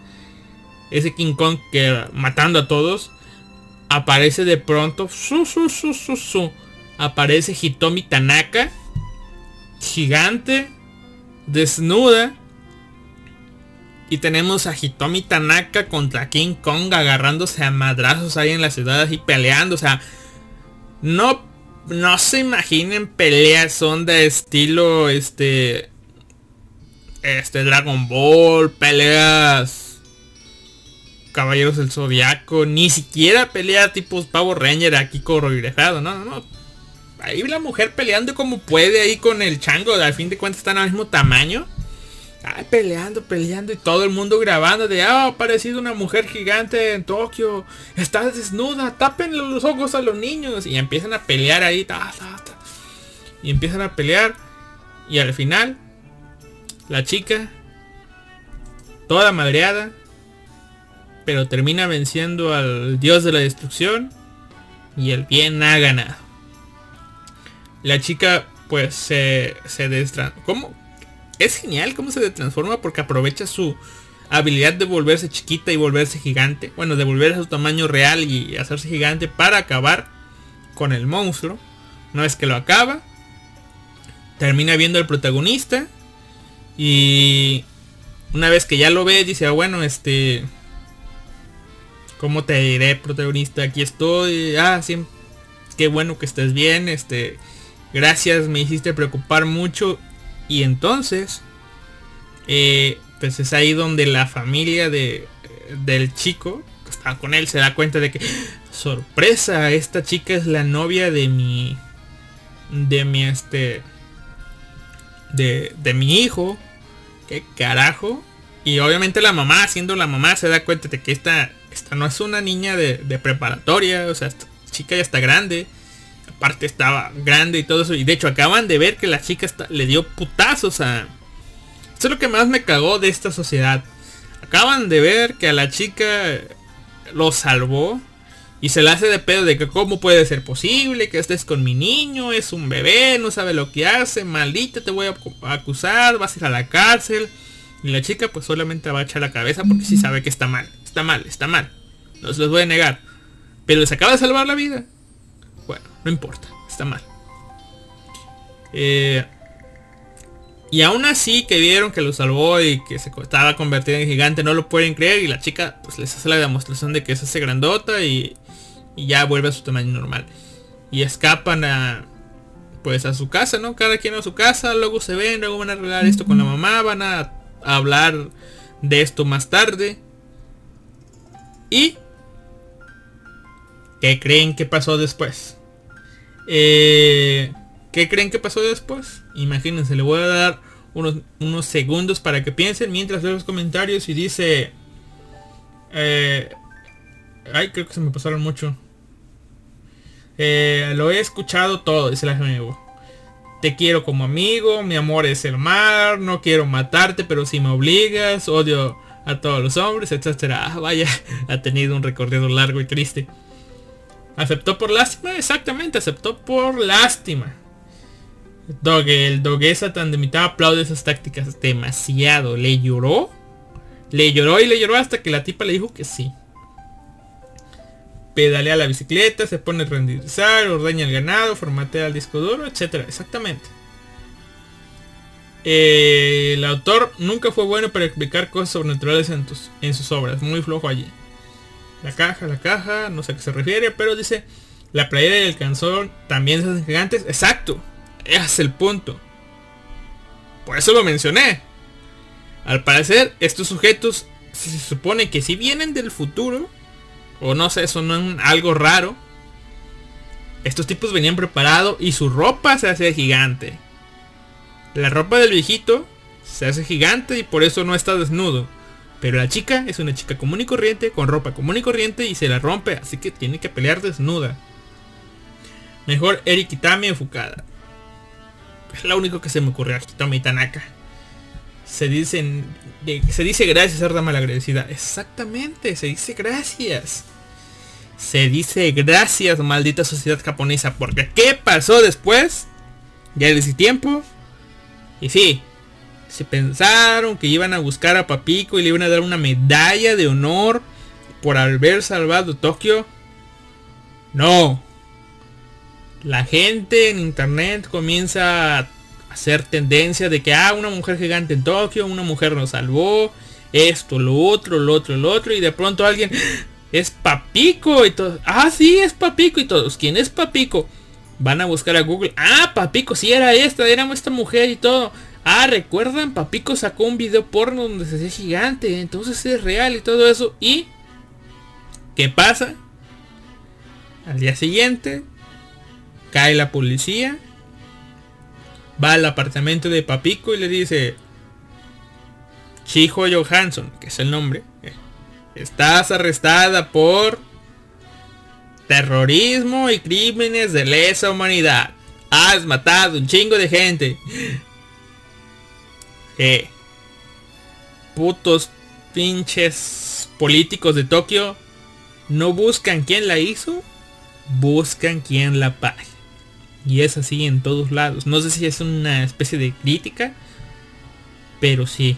Ese King Kong que matando a todos. Aparece de pronto. Su, su, su, su, su, aparece Hitomi Tanaka. Gigante. Desnuda. Y tenemos a Hitomi Tanaka contra King Kong agarrándose a madrazos ahí en la ciudad y peleando. O sea. No. No se imaginen peleas son de estilo. Este este Dragon Ball, peleas Caballeros del Zodiaco, ni siquiera pelea tipo Power Ranger aquí coreografiado, no, no, no. Ahí la mujer peleando como puede ahí con el chango, al fin de cuentas están al mismo tamaño. Ay, peleando, peleando y todo el mundo grabando de, ah, ha aparecido una mujer gigante en Tokio, está desnuda, tapen los ojos a los niños y empiezan a pelear ahí, y empiezan a pelear y al final la chica, toda madreada, pero termina venciendo al dios de la destrucción y el bien ha ganado. La chica pues se, se destra- ¿Cómo? Es genial cómo se transforma porque aprovecha su habilidad de volverse chiquita y volverse gigante. Bueno, de volver a su tamaño real y hacerse gigante para acabar con el monstruo. No es que lo acaba. Termina viendo al protagonista. Y una vez que ya lo ve, dice, ah, bueno, este... ¿Cómo te diré, protagonista? Aquí estoy. Ah, sí. Qué bueno que estés bien. Este... Gracias, me hiciste preocupar mucho. Y entonces... eh, pues es ahí donde la familia de, del chico que está con él se da cuenta de que sorpresa esta chica es la novia de mi de mi este de, de mi hijo. Qué carajo y obviamente la mamá siendo la mamá se da cuenta de que esta esta no es una niña de, de preparatoria o sea esta chica ya está grande aparte estaba grande y todo eso y de hecho acaban de ver que la chica está- le dio putazos a eso es lo que más me cagó de esta sociedad. Acaban de ver que a la chica lo salvó. Y se le hace de pedo de que cómo puede ser posible que estés con mi niño, es un bebé, no sabe lo que hace, maldita te voy a acusar, vas a ir a la cárcel. Y la chica pues solamente va a echar la cabeza porque sí sabe que está mal, está mal, está mal. No se los voy a negar. Pero les acaba de salvar la vida. No importa, está mal. Eh, Y aún así que vieron que lo salvó y que se estaba convertido en gigante, no lo pueden creer y la chica pues les hace la demostración de que se hace grandota y, y ya vuelve a su tamaño normal. Y escapan a pues a su casa, ¿no? Cada quien a su casa, luego se ven, luego van a arreglar esto con la mamá, van a hablar de esto más tarde. Y ¿qué creen que pasó después? Eh, ¿Qué creen que pasó después? Imagínense, le voy a dar unos, segundos para que piensen mientras veo los comentarios y dice... Eh, ay, creo que se me pasaron mucho. Eh, lo he escuchado todo, dice la amigo. Te quiero como amigo, mi amor es el mar, no quiero matarte, pero si me obligas, odio a todos los hombres, etcétera. Ah, vaya, <laughs> ha tenido un recorrido largo y triste. ¿Aceptó por lástima? Exactamente, aceptó por lástima. Doge, el doguesa tan de mitad aplaude esas tácticas demasiado. ¿Le lloró? Le lloró y le lloró hasta que la tipa le dijo que sí. Pedalea la bicicleta, se pone a renderizar, ordeña el ganado, formatea el disco duro, etcétera. Exactamente. El autor nunca fue bueno para explicar cosas sobrenaturales en, en sus obras. Muy flojo allí. La caja, la caja, no sé a qué se refiere, pero dice, la playera y el canzón también se hacen gigantes. Exacto, es el punto. Por eso lo mencioné. Al parecer, estos sujetos se supone que si vienen del futuro, o no sé, son algo raro, estos tipos venían preparados y su ropa se hace gigante. La ropa del viejito se hace gigante y por eso no está desnudo. Pero la chica es una chica común y corriente, con ropa común y corriente y se la rompe, así que tiene que pelear desnuda. Mejor Eric Kitami o Fukada. Es lo único que se me ocurrió aquí, Tommy Tanaka. Se dicen. Se dice gracias la malagradecida. Exactamente, se dice gracias. Se dice gracias, maldita sociedad japonesa. Porque ¿qué pasó después? Ya desde tiempo. Y sí, pensaron que iban a buscar a Papico y le iban a dar una medalla de honor por haber salvado Tokio. No. La gente en internet comienza a hacer tendencia de que, ah, una mujer gigante en Tokio, una mujer nos salvó, esto, lo otro, lo otro, lo otro, y de pronto alguien, es Papico y todos, ah, sí, es Papico y todos, ¿quién es Papico? Van a buscar a Google, ah, Papico, sí era esta, era esta mujer y todo. Ah, recuerdan, Papico sacó un video porno donde se hacía gigante, entonces es real y todo eso. ¿Y qué pasa? Al día siguiente, cae la policía, va al apartamento de Papico y le dice, Chijo Johansson, que es el nombre, eh, estás arrestada por terrorismo y crímenes de lesa humanidad. Has matado un chingo de gente. Eh, putos pinches políticos de Tokio no buscan quién la hizo, buscan quién la pague. Y es así en todos lados. No sé si es una especie de crítica, pero sí.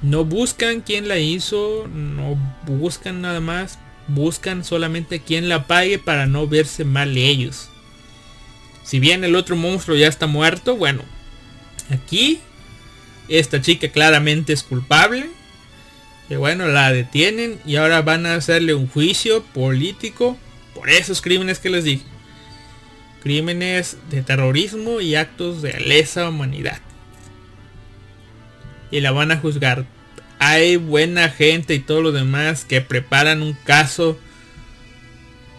No buscan quién la hizo, no buscan nada más, buscan solamente quién la pague para no verse mal ellos. Si bien el otro monstruo ya está muerto, bueno, aquí esta chica claramente es culpable. Que bueno, la detienen y ahora van a hacerle un juicio político por esos crímenes que les dije. Crímenes de terrorismo y actos de lesa humanidad. Y la van a juzgar. Hay buena gente y todo lo demás que preparan un caso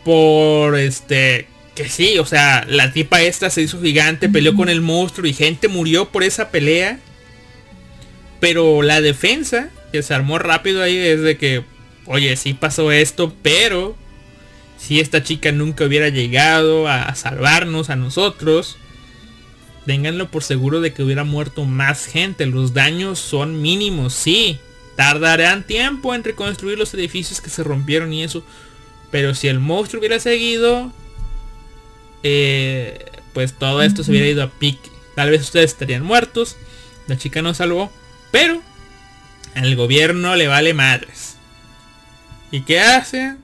por este que sí, o sea, la tipa esta se hizo gigante, peleó con el monstruo y gente murió por esa pelea pero la defensa que se armó rápido ahí es de que, oye, sí pasó esto, pero si esta chica nunca hubiera llegado a salvarnos a nosotros, ténganlo por seguro de que hubiera muerto más gente. Los daños son mínimos, sí. Tardarán tiempo en reconstruir los edificios que se rompieron y eso. Pero si el monstruo hubiera seguido, eh, pues todo esto se hubiera ido a pique. Tal vez ustedes estarían muertos. La chica nos salvó. Pero al gobierno le vale madres. ¿Y qué hace?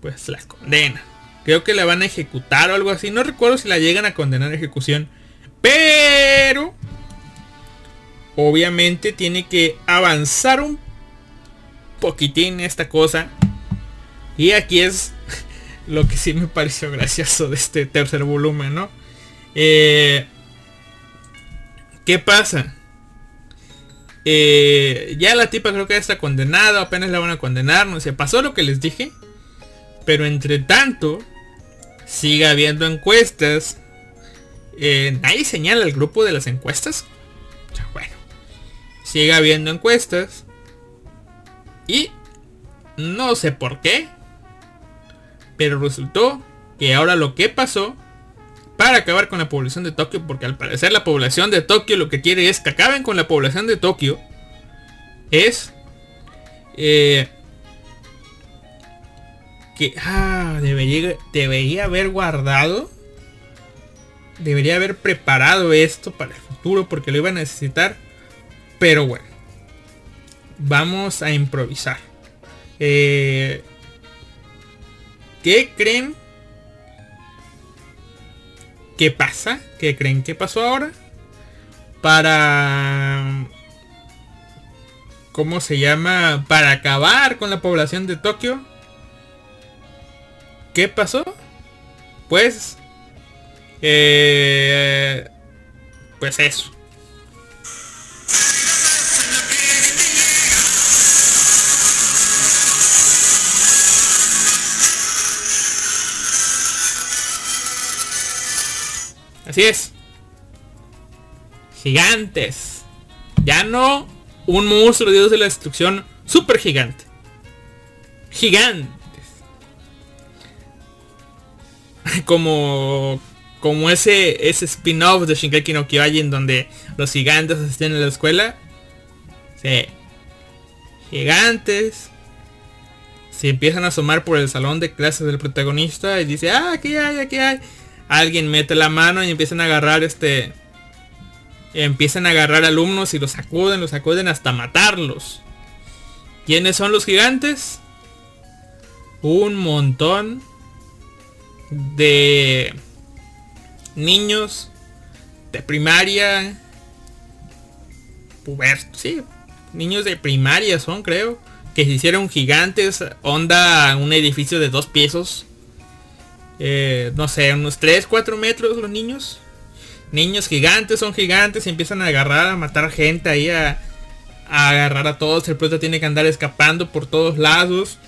Pues la condena. Creo que la van a ejecutar o algo así. No recuerdo si la llegan a condenar a ejecución. Pero obviamente tiene que avanzar un poquitín esta cosa. Y aquí es <laughs> lo que sí me pareció gracioso de este tercer volumen, ¿no? Eh, ¿Qué pasa? Eh, ya la tipa creo que ya está condenada, apenas la van a condenar, no sé, pasó lo que les dije. Pero entre tanto, sigue habiendo encuestas. Eh, nadie señala el grupo de las encuestas. Bueno, sigue habiendo encuestas. Y no sé por qué. Pero resultó que ahora lo que pasó para acabar con la población de Tokio, porque al parecer la población de Tokio lo que quiere es que acaben con la población de Tokio, es eh, que ah, debería, debería haber guardado, debería haber preparado esto para el futuro porque lo iba a necesitar, pero bueno, vamos a improvisar. Eh, ¿Qué creen ¿Qué pasa? ¿Qué creen que pasó ahora? Para... ¿Cómo se llama? Para acabar con la población de Tokio. ¿Qué pasó? Pues... Eh, pues eso. Así es. Gigantes. Ya no un monstruo dios de la destrucción super gigante. Gigantes. <laughs> Como como ese ese spin-off de Shinkeki no Kyojin donde los gigantes asisten a la escuela. Sí. Gigantes. Se empiezan a asomar por el salón de clases del protagonista y dice, ah, aquí hay, aquí hay alguien mete la mano y empiezan a agarrar este empiezan a agarrar alumnos y los sacuden, los sacuden hasta matarlos. ¿Quiénes son los gigantes? Un montón de niños de primaria, pubertos, sí, niños de primaria son creo, que se hicieron gigantes, onda un edificio de dos pisos eh, no sé, unos 3, 4 metros los niños. Niños gigantes, son gigantes, y empiezan a agarrar, a matar gente ahí, a, agarrar a todos. El prota tiene que andar escapando por todos lados.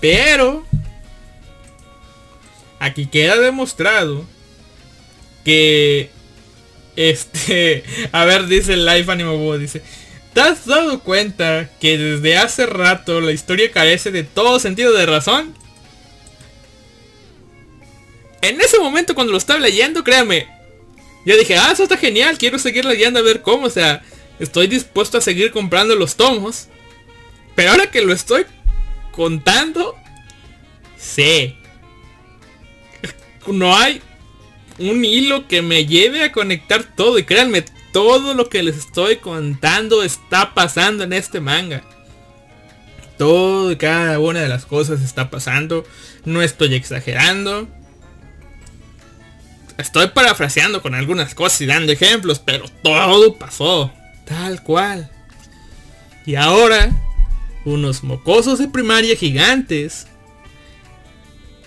Pero, aquí queda demostrado que este, <laughs> a ver, dice el Life Animo dice, ¿te has dado cuenta que desde hace rato la historia carece de todo sentido de razón? En ese momento cuando lo estaba leyendo, créame, yo dije, ah, eso está genial, quiero seguir leyendo a ver cómo, o sea, estoy dispuesto a seguir comprando los tomos. Pero ahora que lo estoy contando, sé. No hay un hilo que me lleve a conectar todo. Y créanme, todo lo que les estoy contando está pasando en este manga. Todo y cada una de las cosas está pasando. No estoy exagerando. Estoy parafraseando con algunas cosas y dando ejemplos, pero todo pasó. Tal cual. Y ahora, unos mocosos de primaria gigantes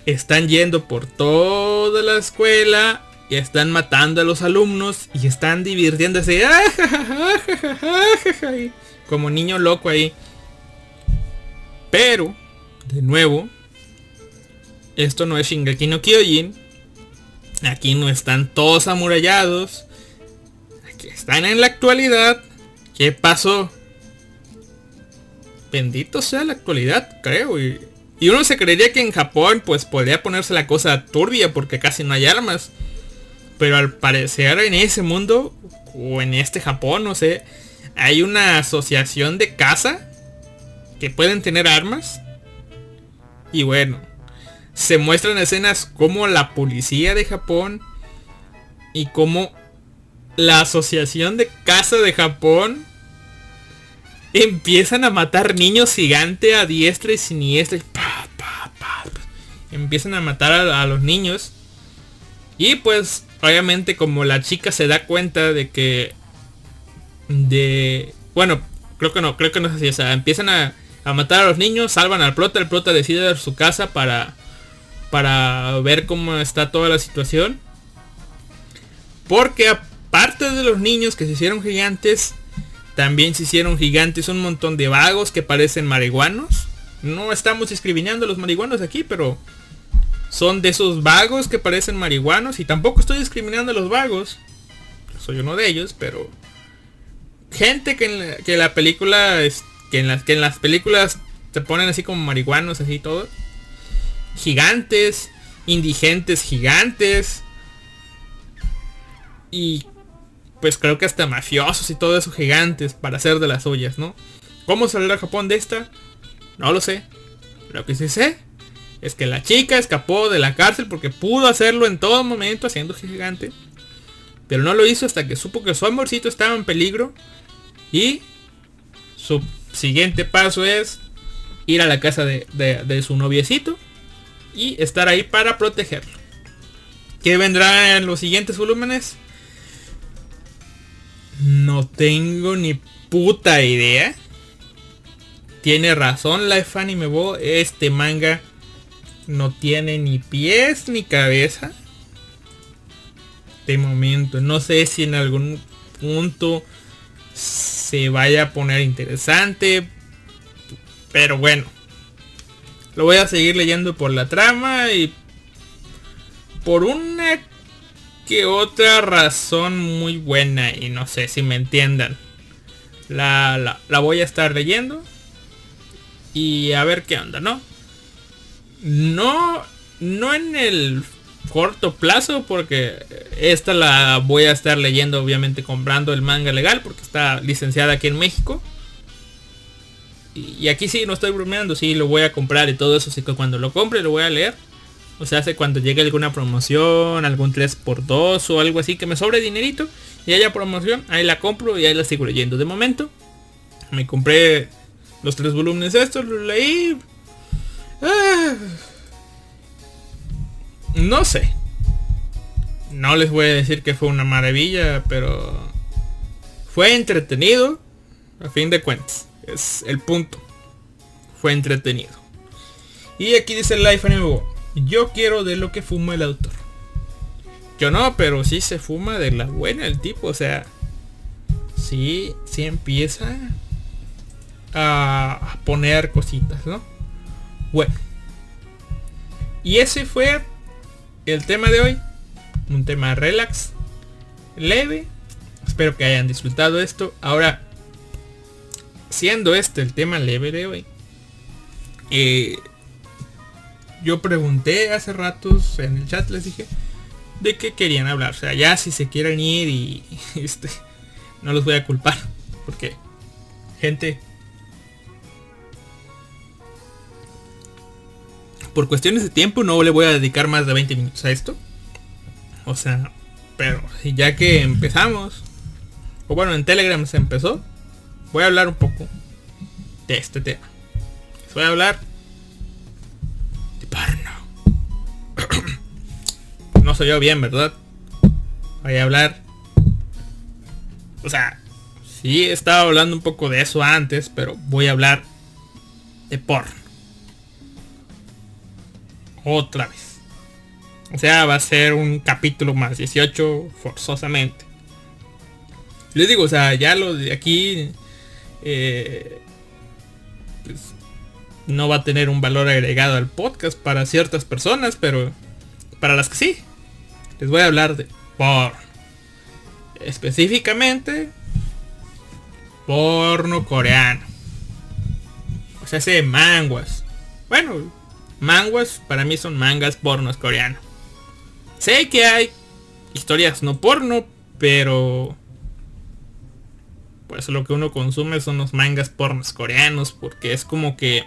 están yendo por toda la escuela y están matando a los alumnos y están divirtiéndose <laughs> como niño loco ahí. Pero, de nuevo, esto no es Shingeki no Kyojin Aquí no están todos amurallados. Aquí están en la actualidad. ¿Qué pasó? Bendito sea la actualidad, creo. Y, uno se creería que en Japón pues podría ponerse la cosa turbia porque casi no hay armas. Pero al parecer en ese mundo o en este Japón, no sé, hay una asociación de caza que pueden tener armas. Y bueno, se muestran escenas como la policía de Japón y como la asociación de caza de Japón empiezan a matar niños gigante a diestra y siniestra. empiezan a matar a, a los niños. Y pues obviamente como la chica se da cuenta de que de... Bueno, creo que no, creo que no es así. O sea, empiezan a, a matar a los niños, salvan al prota, el prota decide dar su casa para, para ver cómo está toda la situación. Porque aparte de los niños que se hicieron gigantes, también se hicieron gigantes un montón de vagos que parecen marihuanos. No estamos discriminando a los marihuanos aquí, pero son de esos vagos que parecen marihuanos. Y tampoco estoy discriminando a los vagos. Soy uno de ellos, pero... Gente que en la, que la película... Es, que, en las, que en las películas se ponen así como marihuanos, así todo. Gigantes. Indigentes gigantes. Y pues creo que hasta mafiosos y todo eso gigantes para hacer de las suyas, ¿no? ¿Cómo saldrá Japón de esta? No lo sé. Lo que sí sé es que la chica escapó de la cárcel porque pudo hacerlo en todo momento haciendo gigante. Pero no lo hizo hasta que supo que su amorcito estaba en peligro. Y su siguiente paso es ir a la casa de, de, de su noviecito y estar ahí para protegerlo. ¿Qué vendrá en los siguientes volúmenes? No tengo ni puta idea. Tiene razón la Fanny Bo. Este manga no tiene ni pies ni cabeza. De momento. No sé si en algún punto se vaya a poner interesante. Pero bueno. Lo voy a seguir leyendo por la trama y por una que otra razón muy buena y no sé si me entiendan. La, la, la, voy a estar leyendo y a ver qué onda, ¿no? No, no en el corto plazo porque esta la voy a estar leyendo obviamente comprando el manga legal porque está licenciada aquí en México. Y, aquí sí, no estoy bromeando, sí lo voy a comprar y todo eso, así que cuando lo compre lo voy a leer. O sea, hace cuando llegue alguna promoción, algún 3x2 o algo así que me sobre dinerito y haya promoción, ahí la compro y ahí la sigo leyendo. De momento, me compré los tres volúmenes estos, los leí. Ah, no sé. No les voy a decir que fue una maravilla, pero fue entretenido. A fin de cuentas, es el punto. Fue entretenido. Y aquí dice el Life Anime yo quiero de lo que fuma el autor. Yo no, pero sí se fuma de la buena el tipo. O sea, sí, sí empieza a poner cositas, ¿no? Bueno. Y ese fue el tema de hoy. Un tema relax, leve. Espero que hayan disfrutado esto. Ahora, siendo este el tema leve de hoy, eh, yo pregunté hace ratos en el chat, les dije, de qué querían hablar. O sea, ya si se quieren ir y <laughs> este, no los voy a culpar. Porque, gente, por cuestiones de tiempo no le voy a dedicar más de 20 minutos a esto. O sea, pero ya que empezamos, o bueno, en Telegram se empezó, voy a hablar un poco de este tema. Voy a hablar <clears throat> no soy yo bien, ¿verdad? Voy a hablar. O sea, sí estaba hablando un poco de eso antes, pero voy a hablar de porno. Otra vez. O sea, va a ser un capítulo más 18 forzosamente. Les digo, o sea, ya lo de aquí eh, pues, no va a tener un valor agregado al podcast para ciertas personas, pero para las que sí, les voy a hablar de porno. Específicamente, porno coreano. O sea, ese manguas. Bueno, manguas para mí son mangas pornos coreanos. Sé que hay historias no porno, pero pues lo que uno consume son los mangas pornos coreanos porque es como que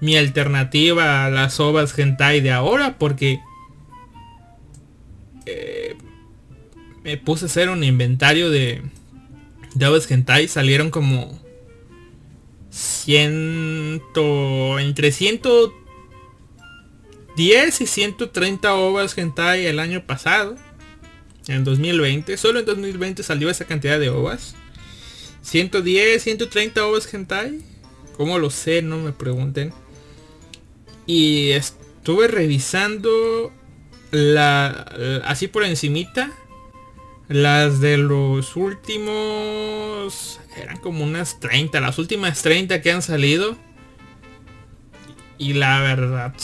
mi alternativa a las ovas hentai de ahora porque eh, me puse a hacer un inventario de de ovas hentai salieron como ciento entre 110 y 130 ovas hentai el año pasado en 2020 solo en 2020 salió esa cantidad de ovas 110, 130 ovas hentai. ¿Cómo lo sé? No me pregunten. Y estuve revisando así por encimita las de los últimos eran como unas 30, las últimas 30 que han salido. Y la verdad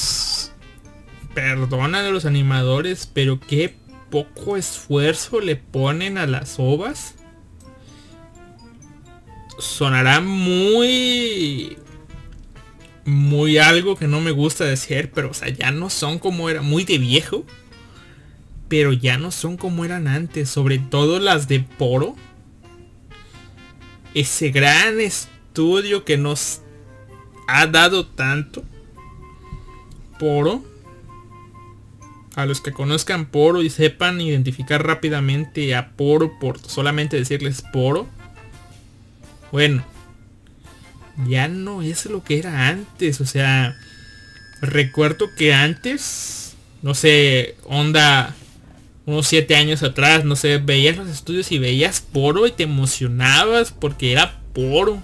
perdona de los animadores, pero qué poco esfuerzo le ponen a las ovas. Sonará muy muy algo que no me gusta decir, pero o sea, ya no son como era, muy de viejo, pero ya no son como eran antes, sobre todo las de Poro. Ese gran estudio que nos ha dado tanto. Poro. A los que conozcan Poro y sepan identificar rápidamente a Poro por solamente decirles Poro. Bueno, ya no es lo que era antes. O sea, recuerdo que antes, no sé, onda unos 7 años atrás, no sé, veías los estudios y veías poro y te emocionabas porque era poro.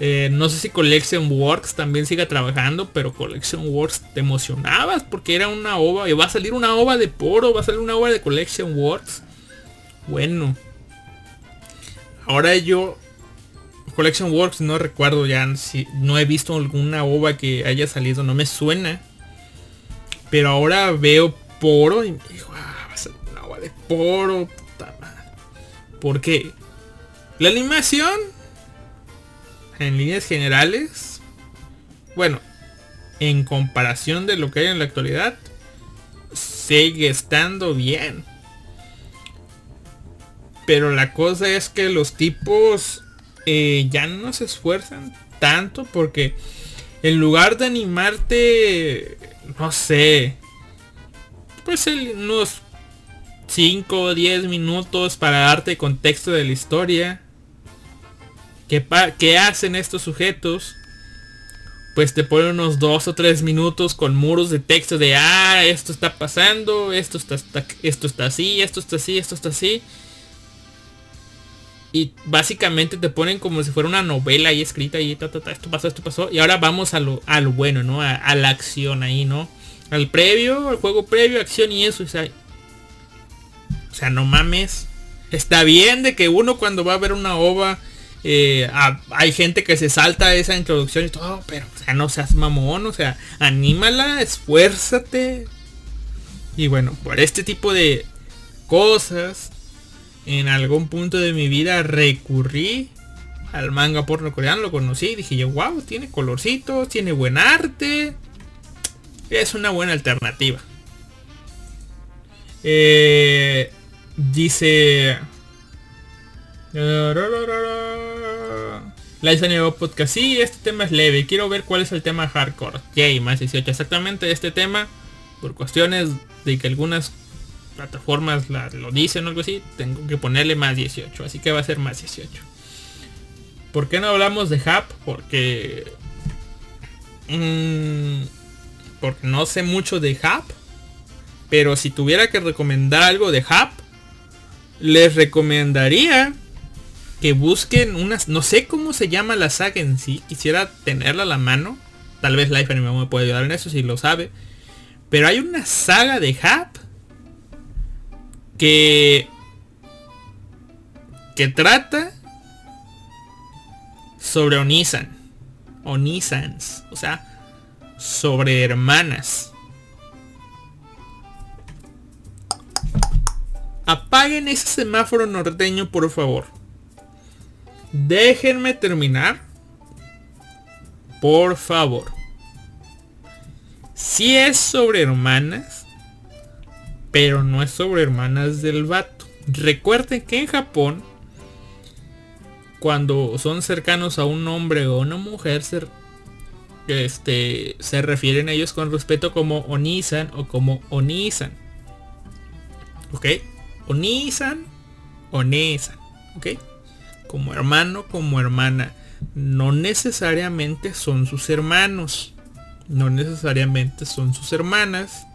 Eh, no sé si Collection Works también siga trabajando, pero Collection Works te emocionabas porque era una ova. Y va a salir una ova de poro, va a salir una ova de Collection Works. Bueno. Ahora yo Collection Works no recuerdo ya si no he visto alguna ova que haya salido, no me suena. Pero ahora veo Poro y me digo, ah, va a salir una ova de Poro, puta madre. ¿Por qué? La animación, en líneas generales, bueno, en comparación de lo que hay en la actualidad, sigue estando bien. Pero la cosa es que los tipos eh, ya no se esfuerzan tanto porque en lugar de animarte, no sé, pues unos 5 o 10 minutos para darte contexto de la historia, ¿qué, ¿qué hacen estos sujetos? Pues te ponen unos 2 o 3 minutos con muros de texto de, ah, esto está pasando, esto está, esto está así, esto está así, esto está así y básicamente te ponen como si fuera una novela ahí escrita y ta, esto pasó, esto pasó. Y ahora vamos a lo, bueno, ¿no? A, la acción ahí, ¿no? Al previo, al juego previo, acción y eso. O sea, o sea, no mames. Está bien de que uno cuando va a ver una ova, eh, hay gente que se salta esa introducción y todo, pero o sea, no seas mamón, o sea, anímala, esfuérzate. Y bueno, por este tipo de cosas en algún punto de mi vida recurrí al manga porno coreano, lo conocí y dije yo, wow, tiene colorcitos, tiene buen arte. Es una buena alternativa. Eh, dice... La nuevo podcast. Sí, este tema es leve. Quiero ver cuál es el tema hardcore. Yay, más 18. Exactamente este tema. Por cuestiones de que algunas plataformas lo dicen o algo así, tengo que ponerle más 18. Así que va a ser más 18. ¿Por qué no hablamos de Hub? Porque... Mm, porque no sé mucho de Hub. Pero si tuviera que recomendar algo de Hub, les recomendaría que busquen unas... No sé cómo se llama la saga en sí. Quisiera tenerla a la mano. Tal vez Life Anime me puede ayudar en eso si lo sabe. Pero hay una saga de Hub que que trata sobre Onisan, Onisans, o sea, sobre hermanas. Apaguen ese semáforo norteño, por favor. Déjenme terminar. Por favor. Si es sobre hermanas, pero no es sobre hermanas del vato. Recuerden que en Japón, cuando son cercanos a un hombre o una mujer, se, este, se refieren a ellos con respeto como Onisan o como Onisan. ¿Ok? Onisan, Onisan. ¿Ok? Como hermano, como hermana. No necesariamente son sus hermanos. No necesariamente son sus hermanas.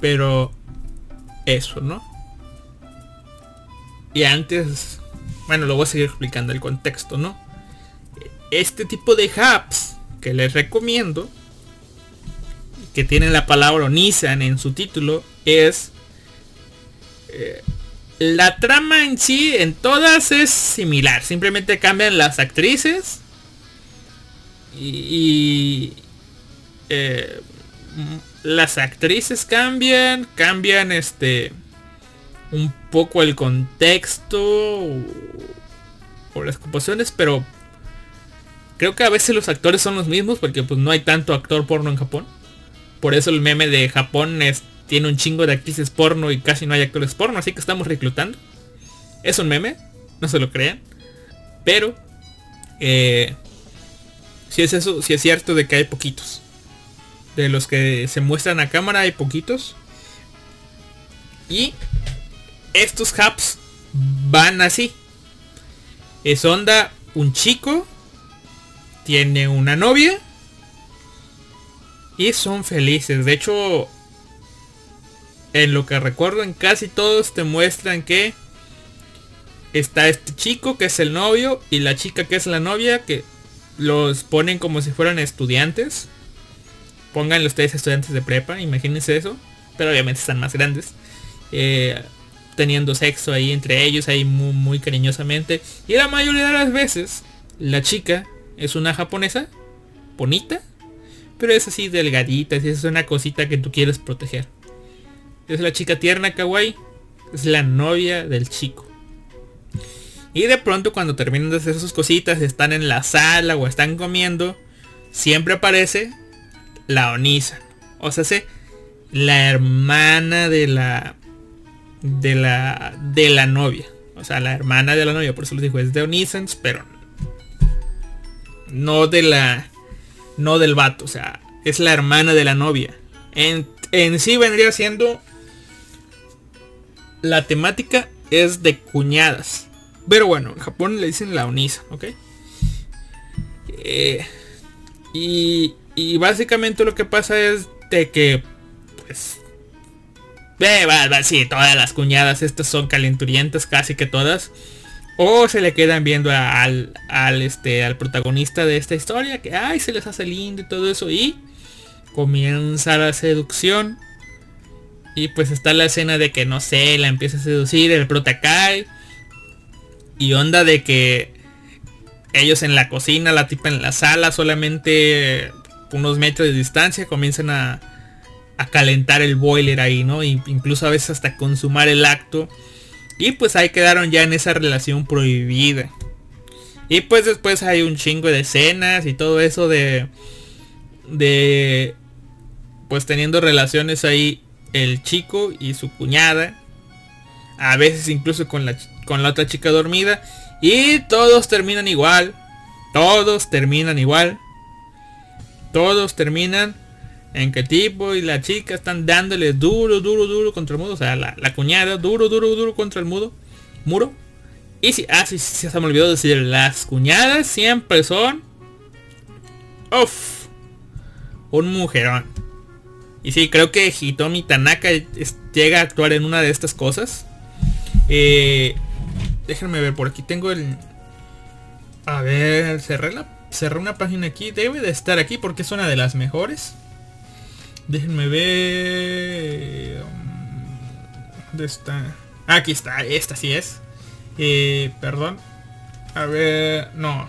Pero eso, ¿no? Y antes Bueno, lo voy a seguir explicando el contexto, ¿no? Este tipo de hubs que les recomiendo, que tienen la palabra Onisan en su título, es... eh, la trama en sí, en todas es similar. Simplemente cambian las actrices. Y... y, eh, las actrices cambian. Cambian este... Un poco el contexto. O, las composiciones. Pero... Creo que a veces los actores son los mismos. Porque pues no hay tanto actor porno en Japón. Por eso el meme de Japón es, tiene un chingo de actrices porno y casi no hay actores porno, así que estamos reclutando. Es un meme, no se lo crean. Pero, eh, si es eso, si es cierto de que hay poquitos. De los que se muestran a cámara hay poquitos. Y estos hubs van así. Es onda, un chico tiene una novia y son felices. De hecho, en lo que recuerdo, en casi todos te muestran que está este chico que es el novio y la chica que es la novia que los ponen como si fueran estudiantes. Pónganle ustedes estudiantes de prepa, imagínense eso. Pero obviamente están más grandes. Eh, teniendo sexo ahí entre ellos, ahí muy, muy cariñosamente. Y la mayoría de las veces, la chica es una japonesa, bonita, pero es así delgadita, es una cosita que tú quieres proteger. Es la chica tierna kawaii. Es la novia del chico. Y de pronto cuando terminan de hacer sus cositas, están en la sala o están comiendo, siempre aparece la Onisa. O sea, se la hermana de la de la de la novia. O sea, la hermana de la novia, por eso les digo, es de Onisans, pero no de la no del vato, o sea, es la hermana de la novia. En, en sí vendría siendo la temática es de cuñadas. Pero bueno, en Japón le dicen la onisa, ¿ok? Eh, y, y básicamente lo que pasa es de que, pues, eh, va, va, sí, todas las cuñadas estas son calenturientas, casi que todas. O se le quedan viendo al, al, este, al protagonista de esta historia, que ay, se les hace lindo y todo eso. Y comienza la seducción. Y pues está la escena de que no sé, la empieza a seducir, el prota cae. Y onda de que ellos en la cocina, la tipa en la sala, solamente unos metros de distancia comienzan a, a calentar el boiler ahí, ¿no? Y incluso a veces hasta consumar el acto. Y pues ahí quedaron ya en esa relación prohibida. Y pues después hay un chingo de escenas y todo eso de... De... Pues teniendo relaciones ahí el chico y su cuñada. A veces incluso con la, con la otra chica dormida. Y todos terminan igual. Todos terminan igual. Todos terminan en que tipo y la chica están dándole duro, duro, duro contra el mudo. O sea, la, cuñada duro, duro, duro contra el mudo. Muro. Y si, ah, sí, se me olvidó decir, las cuñadas siempre son... Uff. Un mujerón. Y sí, creo que Hitomi Tanaka llega a actuar en una de estas cosas. Eh, déjenme ver, por aquí tengo el... A ver, cerré, la, cerré una página aquí. Debe de estar aquí porque es una de las mejores. Déjenme ver... um, ¿Dónde está? Aquí está, esta sí es. Eh, perdón. A ver, no.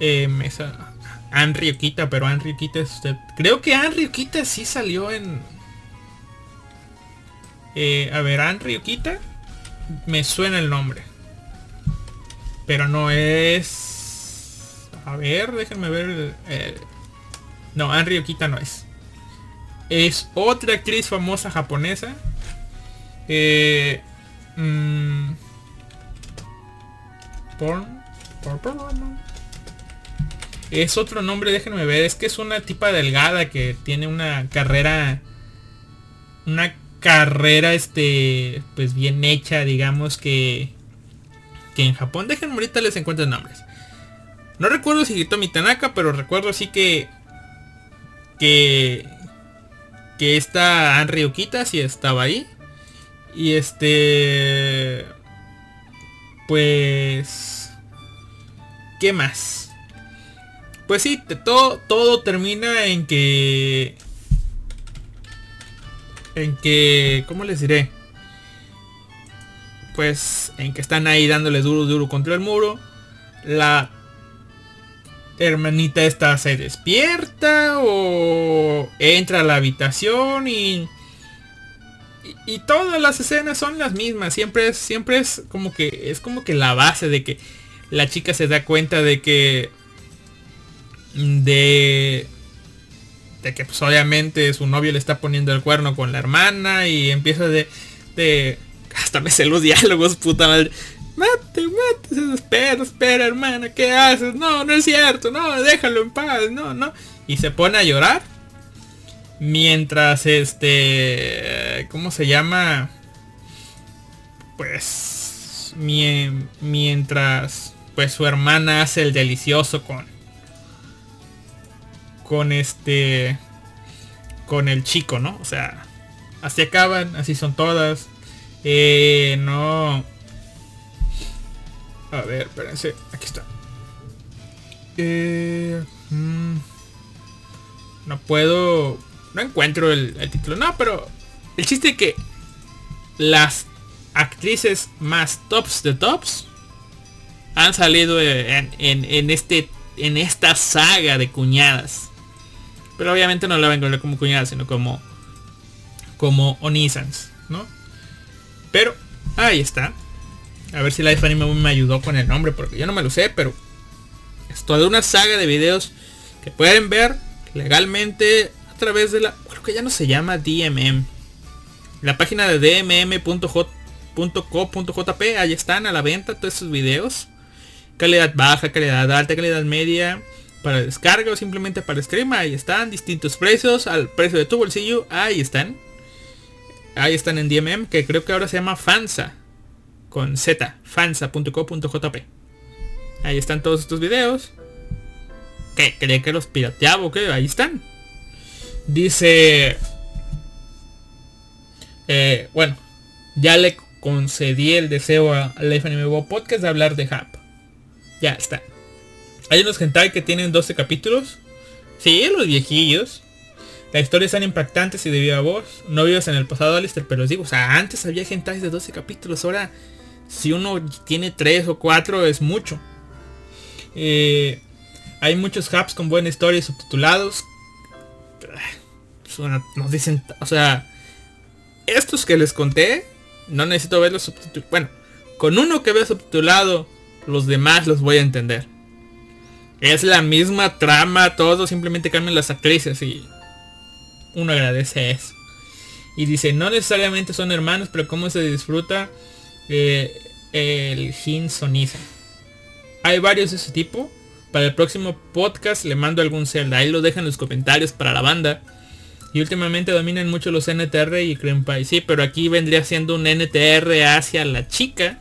Eh, me sa- Anri Okita, pero Anri Okita es usted. Creo que Anri Okita sí salió en... Eh, a ver, Anri Okita. Me suena el nombre. Pero no es... A ver, déjenme ver... eh, No, Anri Okita no es. Es otra actriz famosa japonesa. Eh, mm, porn, porn, porn. Es otro nombre, déjenme ver. Es que es una tipa delgada que tiene una carrera. Una carrera este. Pues bien hecha, digamos que. Que en Japón. Déjenme ahorita les encuentro nombres. No recuerdo si Hitomi Tanaka, pero recuerdo sí que. Que. Que esta Anri Okita sí estaba ahí. Y este. pues... ¿Qué más? Pues sí, todo, todo termina en que... En que... ¿Cómo les diré? Pues en que están ahí dándole duro, duro contra el muro. La hermanita esta se despierta o entra a la habitación y, y todas las escenas son las mismas. Siempre es siempre es como que es como que la base de que la chica se da cuenta de que de de que pues obviamente su novio le está poniendo el cuerno con la hermana y empieza de de hasta me sé los diálogos puta madre Mate, mate, espera, espera, hermana, ¿qué haces? No, no es cierto, no, déjalo en paz, no, no. Y se pone a llorar. Mientras este. ¿Cómo se llama? Pues. mie- mientras. Pues su hermana hace el delicioso con. Con este. Con el chico, ¿no? O sea. Así acaban, así son todas. Eh, no. A ver, espérense. Aquí está. Eh, mm, no puedo... No encuentro el, título. No, pero... El chiste es que las actrices más tops de tops han salido en, este en esta saga de cuñadas. Pero obviamente no la vengo a ver como cuñadas, sino como como Onisans, ¿no? Pero ahí está. A ver si Life Anime me ayudó con el nombre, porque yo no me lo sé, pero es toda una saga de videos que pueden ver legalmente a través de la... Creo que ya no se llama DMM. La página de dmm.co.jp, ahí están a la venta todos esos videos. Calidad baja, calidad alta, calidad media. Para descarga o simplemente para stream, ahí están. Distintos precios, al precio de tu bolsillo, ahí están. Ahí están en DMM, que creo que ahora se llama Fansa con z, fansa.co.jp. Ahí están todos estos videos. ¿Qué? ¿Creía que los pirateaba o qué? Ahí están. Dice... eh, bueno, ya le concedí el deseo a Life Anime Bo Podcast de hablar de Hap. Ya está. Hay unos hentai que tienen 12 capítulos. Sí, los viejillos. La historia es tan impactantes y de viva voz. No vives en el pasado, Alistair, pero os digo, o sea, antes había hentai de 12 capítulos. Ahora, si uno tiene 3 o 4 es mucho. Eh, hay muchos hubs con buena historia y subtitulados. Nos dicen, o sea, estos que les conté, no necesito verlos subtitulados. Bueno, con uno que vea subtitulado, los demás los voy a entender. Es la misma trama, todo, simplemente cambian las actrices y uno agradece eso. Y dice, no necesariamente son hermanos, pero cómo se disfruta eh, el Hin Soniza. Hay varios de ese tipo. Para el próximo podcast le mando algún Zelda. Ahí lo dejan en los comentarios para la banda. Y últimamente dominan mucho los NTR y Pie. Sí, pero aquí vendría siendo un NTR hacia la chica.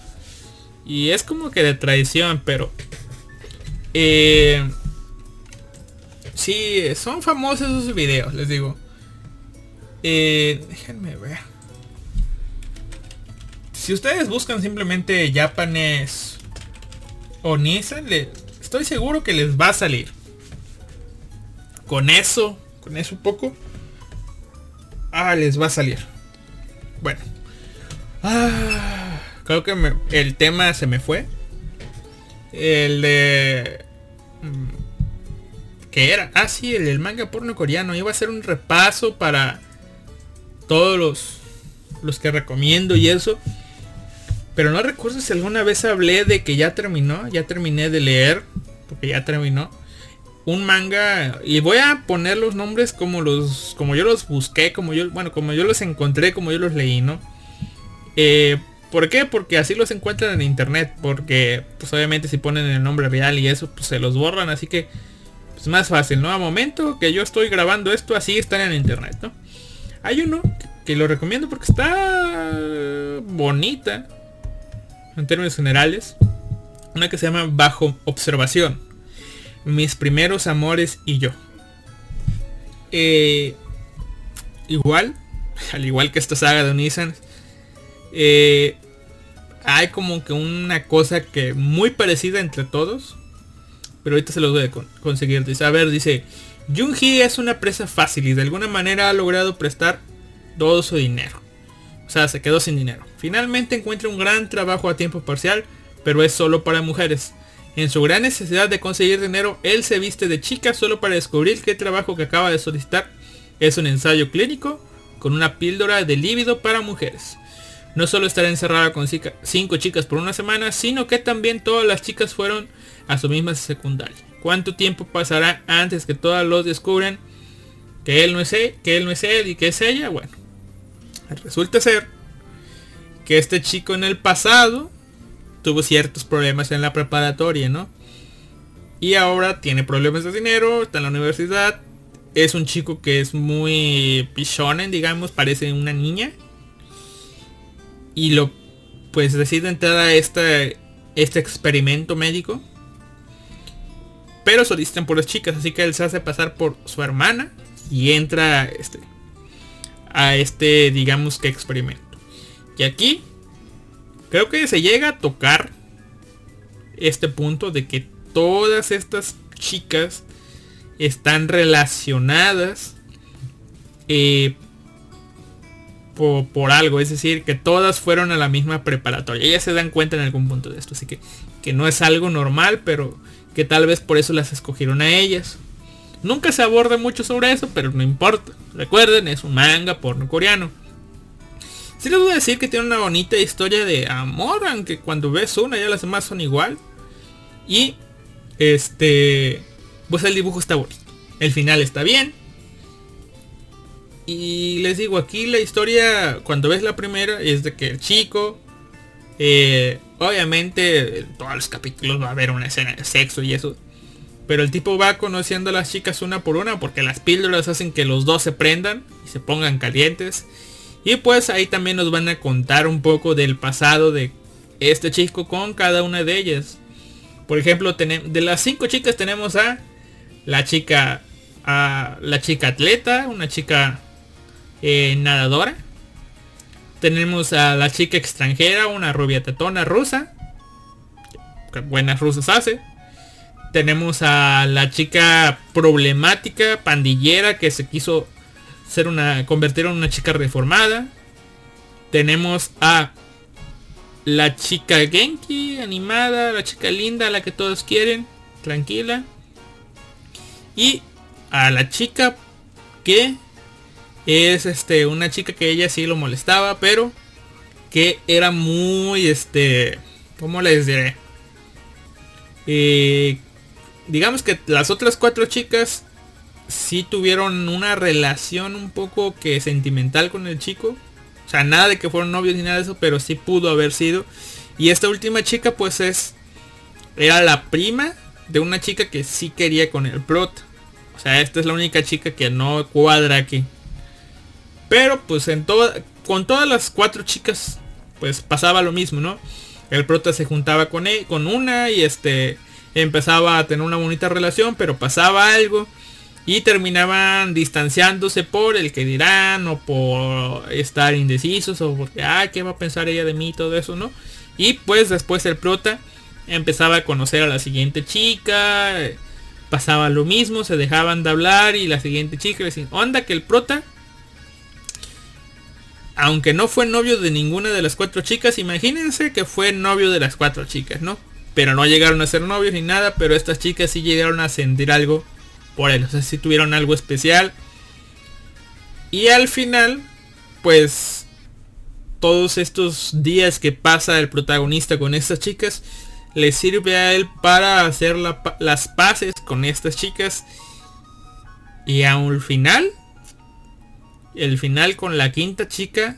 Y es como que de traición, pero... Eh, sí, son famosos esos videos, les digo. Eh, déjenme ver. Si ustedes buscan simplemente Japanese o Nissan, estoy seguro que les va a salir. Con eso, con eso un poco. Ah, les va a salir. Bueno. Ah, creo que el tema se me fue. El de... mm, ¿Qué era? Ah, sí, el manga porno coreano. Iba a hacer un repaso para todos los, los que recomiendo y eso. Pero no recuerdo si alguna vez hablé de que ya terminó, ya terminé de leer, porque ya terminó. Un manga y voy a poner los nombres como los como yo los busqué, como yo bueno, como yo los encontré, como yo los leí, ¿no? Eh, ¿Por qué? Porque así los encuentran en internet, porque pues obviamente si ponen el nombre real y eso pues se los borran, así que es más fácil, ¿no? A momento que yo estoy grabando esto así están en internet, ¿no? Hay uno que lo recomiendo porque está bonita en términos generales. Una que se llama Bajo Observación. Mis primeros amores y yo. Eh, igual, <laughs> al igual que esta saga de Onisan, eh, hay como que una cosa que muy parecida entre todos. Pero ahorita se los voy a con- conseguir. Dice, a ver, dice, Junji es una presa fácil y de alguna manera ha logrado prestar todo su dinero. O sea, se quedó sin dinero. Finalmente encuentra un gran trabajo a tiempo parcial, pero es solo para mujeres. En su gran necesidad de conseguir dinero, él se viste de chica solo para descubrir que el trabajo que acaba de solicitar es un ensayo clínico con una píldora de líbido para mujeres. No solo estará encerrada con cinco chicas por una semana, sino que también todas las chicas fueron a su misma secundaria. ¿Cuánto tiempo pasará antes que todas los descubran que él no es él, que él no es él y que es ella? Bueno, resulta ser que este chico en el pasado tuvo ciertos problemas en la preparatoria, ¿no? Y ahora tiene problemas de dinero, está en la universidad. Es un chico que es muy pichonen, digamos, parece una niña. Y lo pues decide entrar a este, este experimento médico. Pero solicitan por las chicas, así que él se hace pasar por su hermana y entra este, a este digamos que experimento. Y aquí creo que se llega a tocar este punto de que todas estas chicas están relacionadas eh, por, por algo, es decir, que todas fueron a la misma preparatoria. Ellas se dan cuenta en algún punto de esto, así que, que no es algo normal, pero que tal vez por eso las escogieron a ellas. Nunca se aborda mucho sobre eso, pero no importa. Recuerden, es un manga porno coreano. Sí les voy a decir que tiene una bonita historia de amor, aunque cuando ves una ya las demás son igual. Y este, pues el dibujo está bonito. El final está bien. Y les digo, aquí la historia, cuando ves la primera, es de que el chico, eh, obviamente, en todos los capítulos va a haber una escena de sexo y eso. Pero el tipo va conociendo a las chicas una por una porque las píldoras hacen que los dos se prendan y se pongan calientes. Y pues ahí también nos van a contar un poco del pasado de este chico con cada una de ellas. Por ejemplo, de las cinco chicas tenemos a la chica, a la chica atleta, una chica eh, nadadora. Tenemos a la chica extranjera, una rubia tetona rusa. Que buenas rusas hace. Tenemos a la chica problemática, pandillera, que se quiso ser una. convertir en una chica reformada. Tenemos a la chica Genki, animada, la chica linda, la que todos quieren, tranquila. Y a la chica que es este una chica que ella sí lo molestaba, pero que era muy este, ¿cómo les diré? Eh, digamos que las otras cuatro chicas sí tuvieron una relación un poco que sentimental con el chico. O sea, nada de que fueron novios ni nada de eso, pero sí pudo haber sido. Y esta última chica pues es... Era la prima de una chica que sí quería con el prota. O sea, esta es la única chica que no cuadra aquí. Pero pues en toda, con todas las cuatro chicas pues pasaba lo mismo, ¿no? El prota se juntaba con él, con una y este empezaba a tener una bonita relación, pero pasaba algo y terminaban distanciándose por el que dirán o por estar indecisos o porque ah qué va a pensar ella de mí todo eso, ¿no? Y pues después el prota empezaba a conocer a la siguiente chica, pasaba lo mismo, se dejaban de hablar y la siguiente chica decía, onda que el prota aunque no fue novio de ninguna de las cuatro chicas, imagínense que fue novio de las cuatro chicas, ¿no? Pero no llegaron a ser novios ni nada, pero estas chicas sí llegaron a sentir algo por él, o sea, sí tuvieron algo especial. Y al final, pues, todos estos días que pasa el protagonista con estas chicas, le sirve a él para hacer las paces con estas chicas. Y al final, el final con la quinta chica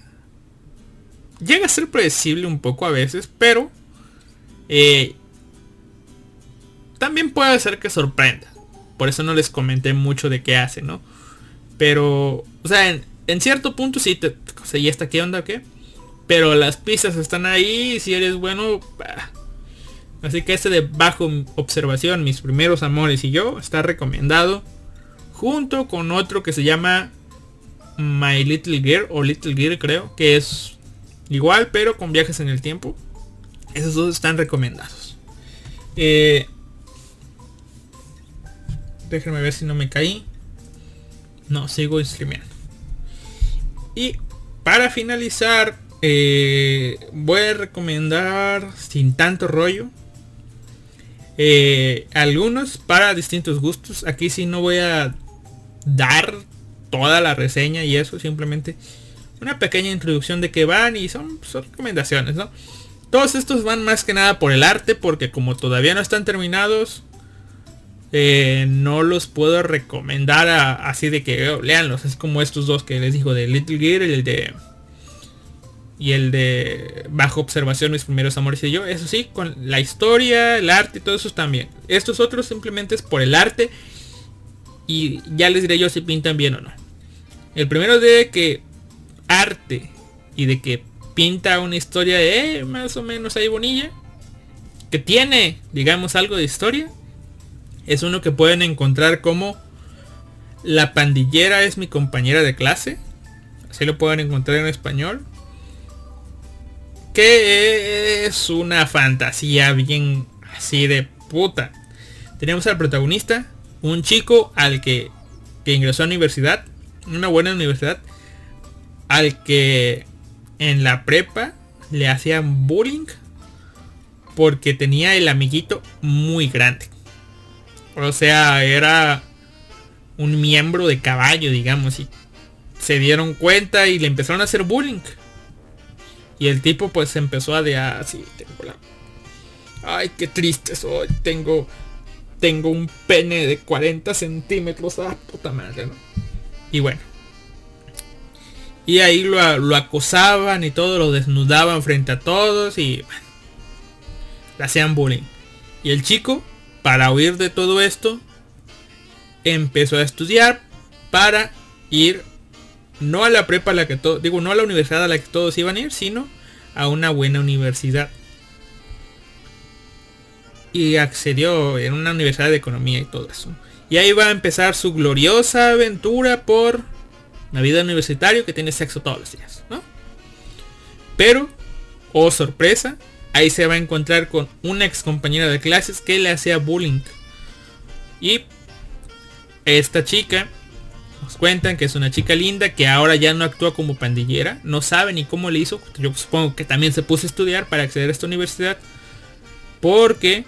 llega a ser predecible un poco a veces, pero eh, también puede ser que sorprenda. Por eso no les comenté mucho de qué hace, ¿no? Pero, o sea, en, en cierto punto sí te... O sea, ¿y esta qué onda o qué? Pero las pistas están ahí, si eres bueno... Así que este de bajo observación, mis primeros amores y yo, está recomendado. Junto con otro que se llama My Little Girl o Little Girl creo, que es igual pero con viajes en el tiempo. Esos dos están recomendados. Eh, déjenme ver si no me caí. No, sigo streameando. Y para finalizar, eh, voy a recomendar sin tanto rollo. eh, algunos para distintos gustos. Aquí sí no voy a dar toda la reseña y eso. Simplemente una pequeña introducción de qué van y son, son recomendaciones, ¿no? Todos estos van más que nada por el arte. Porque como todavía no están terminados. Eh, no los puedo recomendar así de que oh, leanlos. Es como estos dos que les digo de Little Gear y el de y el de bajo observación mis primeros amores y yo. Eso sí con la historia el arte y todo eso también. Estos otros simplemente es por el arte y ya les diré yo si pintan bien o no. El primero de que arte y de que pinta una historia eh, más o menos ahí bonilla que tiene digamos algo de historia es uno que pueden encontrar como la pandillera es mi compañera de clase así lo pueden encontrar en español que es una fantasía bien así de puta. Tenemos al protagonista, un chico al que, que ingresó a la universidad, una buena universidad, al que en la prepa le hacían bullying porque tenía el amiguito muy grande. O sea, era un miembro de caballo, digamos, y se dieron cuenta y le empezaron a hacer bullying. Y el tipo pues empezó a de así, tengo la... Ay, qué triste soy. Tengo tengo un pene de 40 centímetros. Ah, puta madre, ¿no? Y bueno. Y ahí lo, lo acosaban y todo, lo desnudaban frente a todos y bueno, le hacían bullying. Y el chico, para huir de todo esto, empezó a estudiar para ir no a la prepa a la que todos, digo, no a la universidad a la que todos iban a ir, sino a una buena universidad. Y accedió en una universidad de economía y todo eso. Y ahí va a empezar su gloriosa aventura por la vida universitaria que tiene sexo todos los días, ¿no? Pero, oh sorpresa, ahí se va a encontrar con una ex compañera de clases que le hacía bullying. Y esta chica nos cuentan que es una chica linda que ahora ya no actúa como pandillera. No sabe ni cómo le hizo. Yo supongo que también se puso a estudiar para acceder a esta universidad. Porque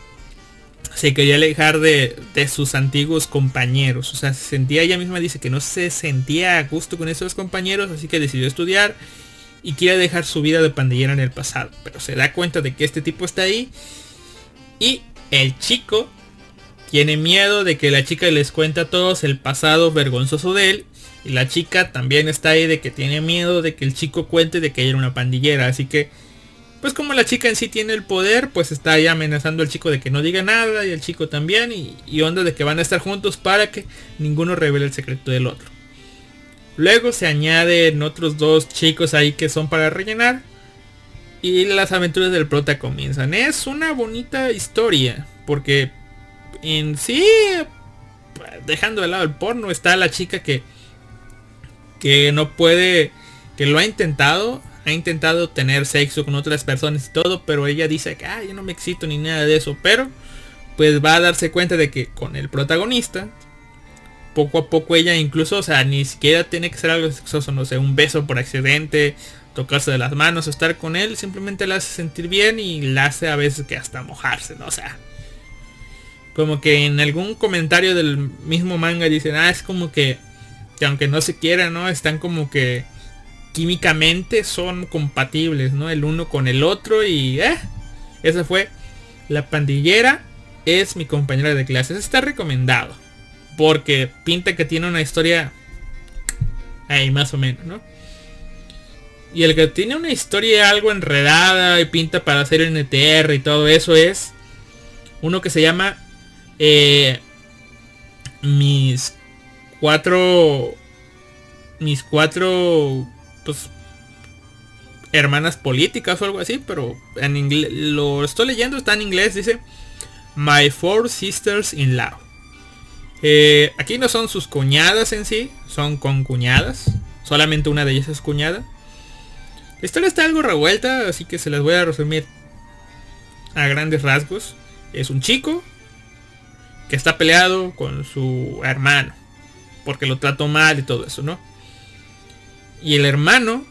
se quería alejar de, de sus antiguos compañeros. O sea, se sentía ella misma, dice que no se sentía a gusto con esos compañeros. Así que decidió estudiar. Y quiere dejar su vida de pandillera en el pasado. Pero se da cuenta de que este tipo está ahí. Y el chico tiene miedo de que la chica les cuente a todos el pasado vergonzoso de él. Y la chica también está ahí de que tiene miedo de que el chico cuente de que ella era una pandillera. Así que, pues como la chica en sí tiene el poder, pues está ahí amenazando al chico de que no diga nada. Y el chico también. Y, y onda de que van a estar juntos para que ninguno revele el secreto del otro. Luego se añaden otros dos chicos ahí que son para rellenar. Y las aventuras del prota comienzan. Es una bonita historia. Porque en sí, dejando de lado el porno, está la chica que, que no puede, que lo ha intentado, ha intentado tener sexo con otras personas y todo, pero ella dice que ah, yo no me excito ni nada de eso, pero pues va a darse cuenta de que con el protagonista, poco a poco ella incluso, o sea, ni siquiera tiene que ser algo sexoso, no sé, un beso por accidente, tocarse de las manos, estar con él, simplemente la hace sentir bien y la hace a veces que hasta mojarse, ¿no? O sea, como que en algún comentario del mismo manga dicen, ah, es como que, que aunque no se quieran, ¿no? Están como que químicamente son compatibles, ¿no? El uno con el otro y, eh, esa fue la pandillera, es mi compañera de clases, está recomendado, porque pinta que tiene una historia ahí más o menos, ¿no? Y el que tiene una historia algo enredada y pinta para hacer NTR y todo eso es uno que se llama eh, mis cuatro mis cuatro pues hermanas políticas o algo así pero en inglés lo estoy leyendo está en inglés dice my four sisters in law eh, aquí no son sus cuñadas en sí son concuñadas solamente una de ellas es cuñada la historia está algo revuelta así que se las voy a resumir a grandes rasgos, es un chico que está peleado con su hermano. Porque lo trató mal y todo eso, ¿no? Y el hermano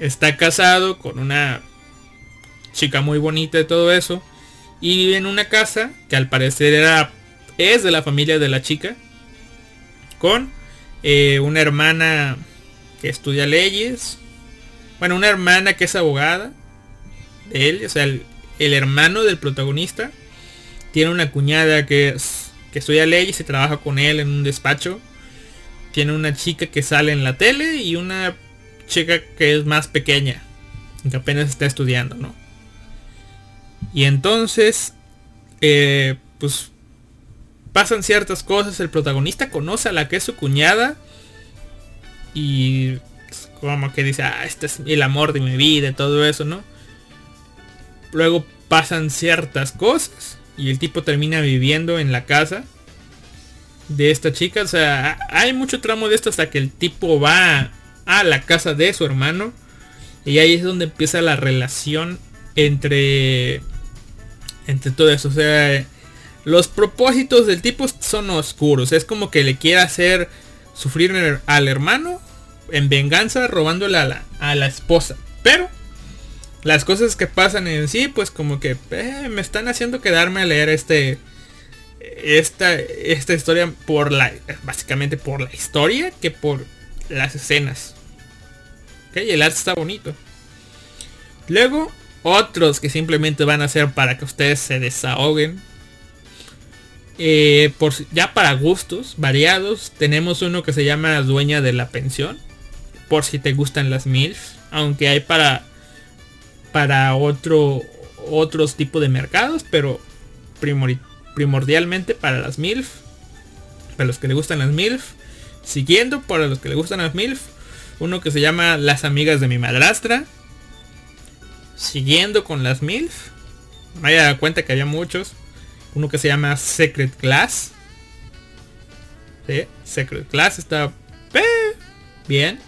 está casado con una chica muy bonita y todo eso. Y vive en una casa que al parecer era es de la familia de la chica. Con eh, una hermana que estudia leyes. Bueno, una hermana que es abogada él. O sea, el, el hermano del protagonista. Tiene una cuñada que, es, que estudia leyes y trabaja con él en un despacho. Tiene una chica que sale en la tele y una chica que es más pequeña. Que apenas está estudiando, ¿no? Y entonces, eh, pues pasan ciertas cosas. El protagonista conoce a la que es su cuñada. Y pues, como que dice, ah, este es el amor de mi vida, todo eso, ¿no? Luego pasan ciertas cosas. Y el tipo termina viviendo en la casa de esta chica. O sea, hay mucho tramo de esto hasta que el tipo va a la casa de su hermano. Y ahí es donde empieza la relación entre entre todo eso. O sea, los propósitos del tipo son oscuros. Es como que le quiere hacer sufrir al hermano en venganza robándole a la, a la esposa. Pero las cosas que pasan en sí, pues como que eh, me están haciendo quedarme a leer este esta, esta historia por la básicamente por la historia que por las escenas. Ok, el arte está bonito. Luego otros que simplemente van a ser para que ustedes se desahoguen. Eh, por, ya para gustos variados, tenemos uno que se llama Dueña de la Pensión. Por si te gustan las MILF. Aunque hay para, para otro, otros tipos de mercados, pero primordialmente para las MILF. Para los que le gustan las MILF. Siguiendo para los que le gustan las MILF. Uno que se llama Las Amigas de mi Madrastra siguiendo con las MILF. Me había dado cuenta que había muchos. Uno que se llama Secret Class. Secret Class está bien.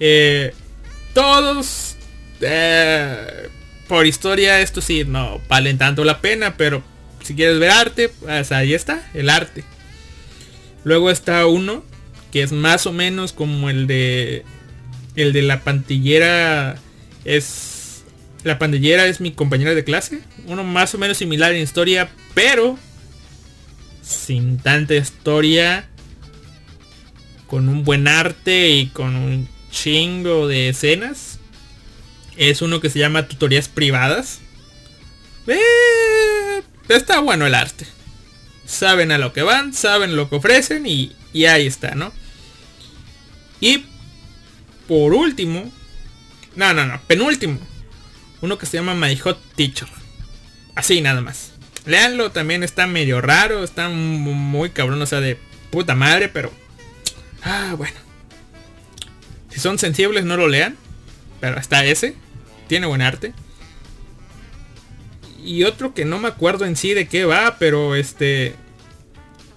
Eh, todos eh, por historia esto sí no valen tanto la pena, pero si quieres ver arte, pues ahí está, el arte. Luego está uno que es más o menos como el de el de la pantillera es la pandillera es mi compañera de clase. Uno más o menos similar en historia, pero sin tanta historia. Con un buen arte y con un chingo de escenas. Es uno que se llama tutorías privadas. Eh, está bueno el arte. Saben a lo que van, saben lo que ofrecen y, y ahí está, ¿no? Y por último, no, no, no, penúltimo, uno que se llama My Hot Teacher. Así nada más. Leanlo, también está medio raro, está muy cabrón, o sea, de puta madre, pero... Ah, bueno. Si son sensibles no lo lean, pero hasta ese. Tiene buen arte. Y otro que no me acuerdo en sí de qué va, pero este...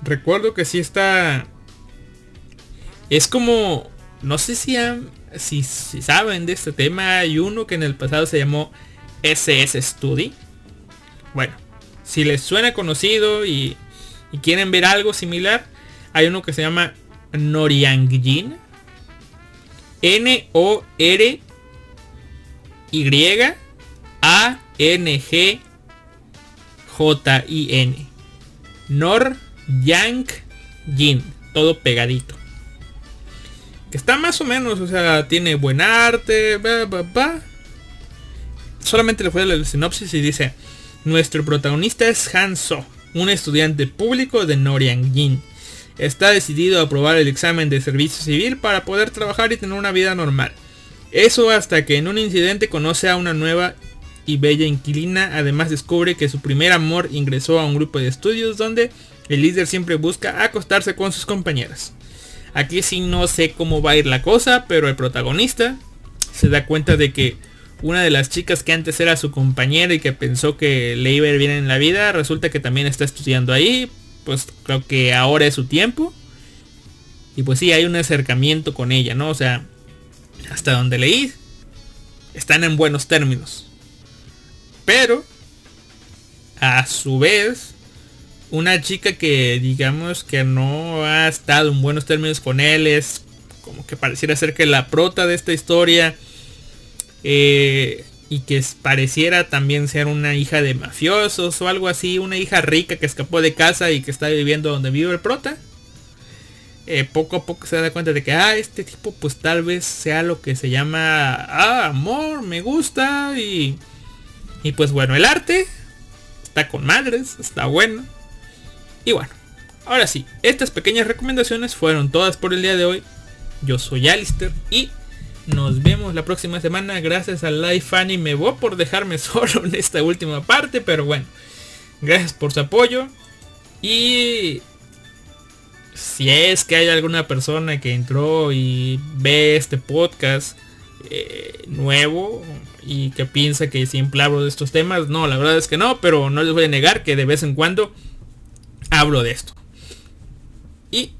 Recuerdo que sí está... Es como... No sé si han si, saben de este tema, hay uno que en el pasado se llamó SS Study. Bueno, si les suena conocido y, quieren ver algo similar, hay uno que se llama Noriangjin. N-O-R Y A N G J I N. Nor Yang Jin. Todo pegadito está más o menos, o sea, tiene buen arte, Solamente le fue el sinopsis y dice, nuestro protagonista es Han So, un estudiante público de Noriangjin. Está decidido a aprobar el examen de servicio civil para poder trabajar y tener una vida normal. Eso hasta que en un incidente conoce a una nueva y bella inquilina, además descubre que su primer amor ingresó a un grupo de estudios donde el líder siempre busca acostarse con sus compañeras. Aquí sí no sé cómo va a ir la cosa, pero el protagonista se da cuenta de que una de las chicas que antes era su compañera y que pensó que le iba a ir bien en la vida, resulta que también está estudiando ahí. Pues creo que ahora es su tiempo. Y pues sí, hay un acercamiento con ella, ¿no? O sea, hasta donde leí, están en buenos términos. Pero, a su vez, una chica que digamos que no ha estado en buenos términos con él es como que pareciera ser que la prota de esta historia eh, y que pareciera también ser una hija de mafiosos o algo así, una hija rica que escapó de casa y que está viviendo donde vive el prota. Eh, poco a poco se da cuenta de que, ah, este tipo pues tal vez sea lo que se llama, ah, amor, me gusta y, y pues bueno, el arte está con madres, está bueno. Y bueno, ahora sí, estas pequeñas recomendaciones fueron todas por el día de hoy. Yo soy Alister y nos vemos la próxima semana. Gracias a Life Anime por dejarme <laughs> solo en esta última parte, pero bueno, gracias por su apoyo y si es que hay alguna persona que entró y ve este podcast eh, nuevo y que piensa que siempre hablo de estos temas, no, la verdad es que no, pero no les voy a negar que de vez en cuando hablo de esto. Y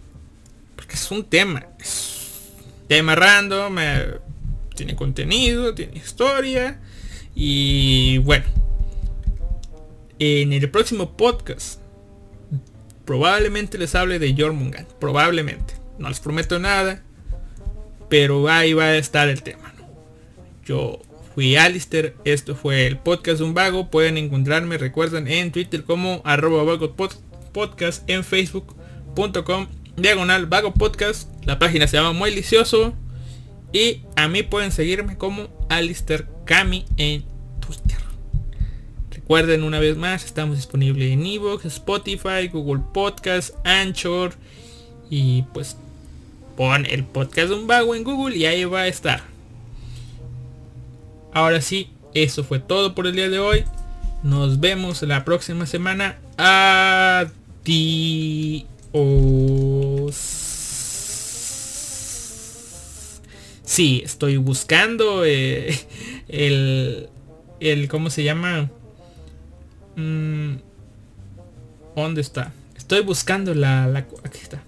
porque es un tema, es tema random, eh, tiene contenido, tiene historia y bueno. En el próximo podcast probablemente les hable de Jormungan. Probablemente. No les prometo nada. Pero ahí va a estar el tema. Yo fui Alister. Esto fue el podcast de un vago. Pueden encontrarme, recuerden, en Twitter como arroba vago podcast. En facebook.com diagonal vago podcast. La página se llama Muy Delicioso. Y a mí pueden seguirme como Alister Kami en Twitter. Recuerden una vez más, estamos disponibles en Evox, Spotify, Google Podcast, Anchor. Y pues pon el podcast de un vago en Google y ahí va a estar. Ahora sí, eso fue todo por el día de hoy. Nos vemos la próxima semana. Adiós. Sí, estoy buscando eh, el, el, ¿cómo se llama? Mm, ¿Dónde está? Estoy buscando la, la... Aquí está.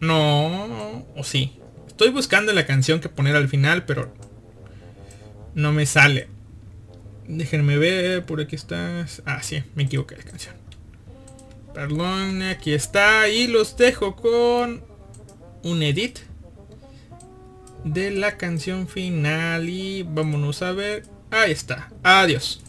No, o sí. Estoy buscando la canción que poner al final, pero no me sale. Déjenme ver, por aquí está. Ah, sí, me equivoqué de canción. Perdón, aquí está. Y los dejo con un edit de la canción final. Y vámonos a ver. Ahí está. Adiós.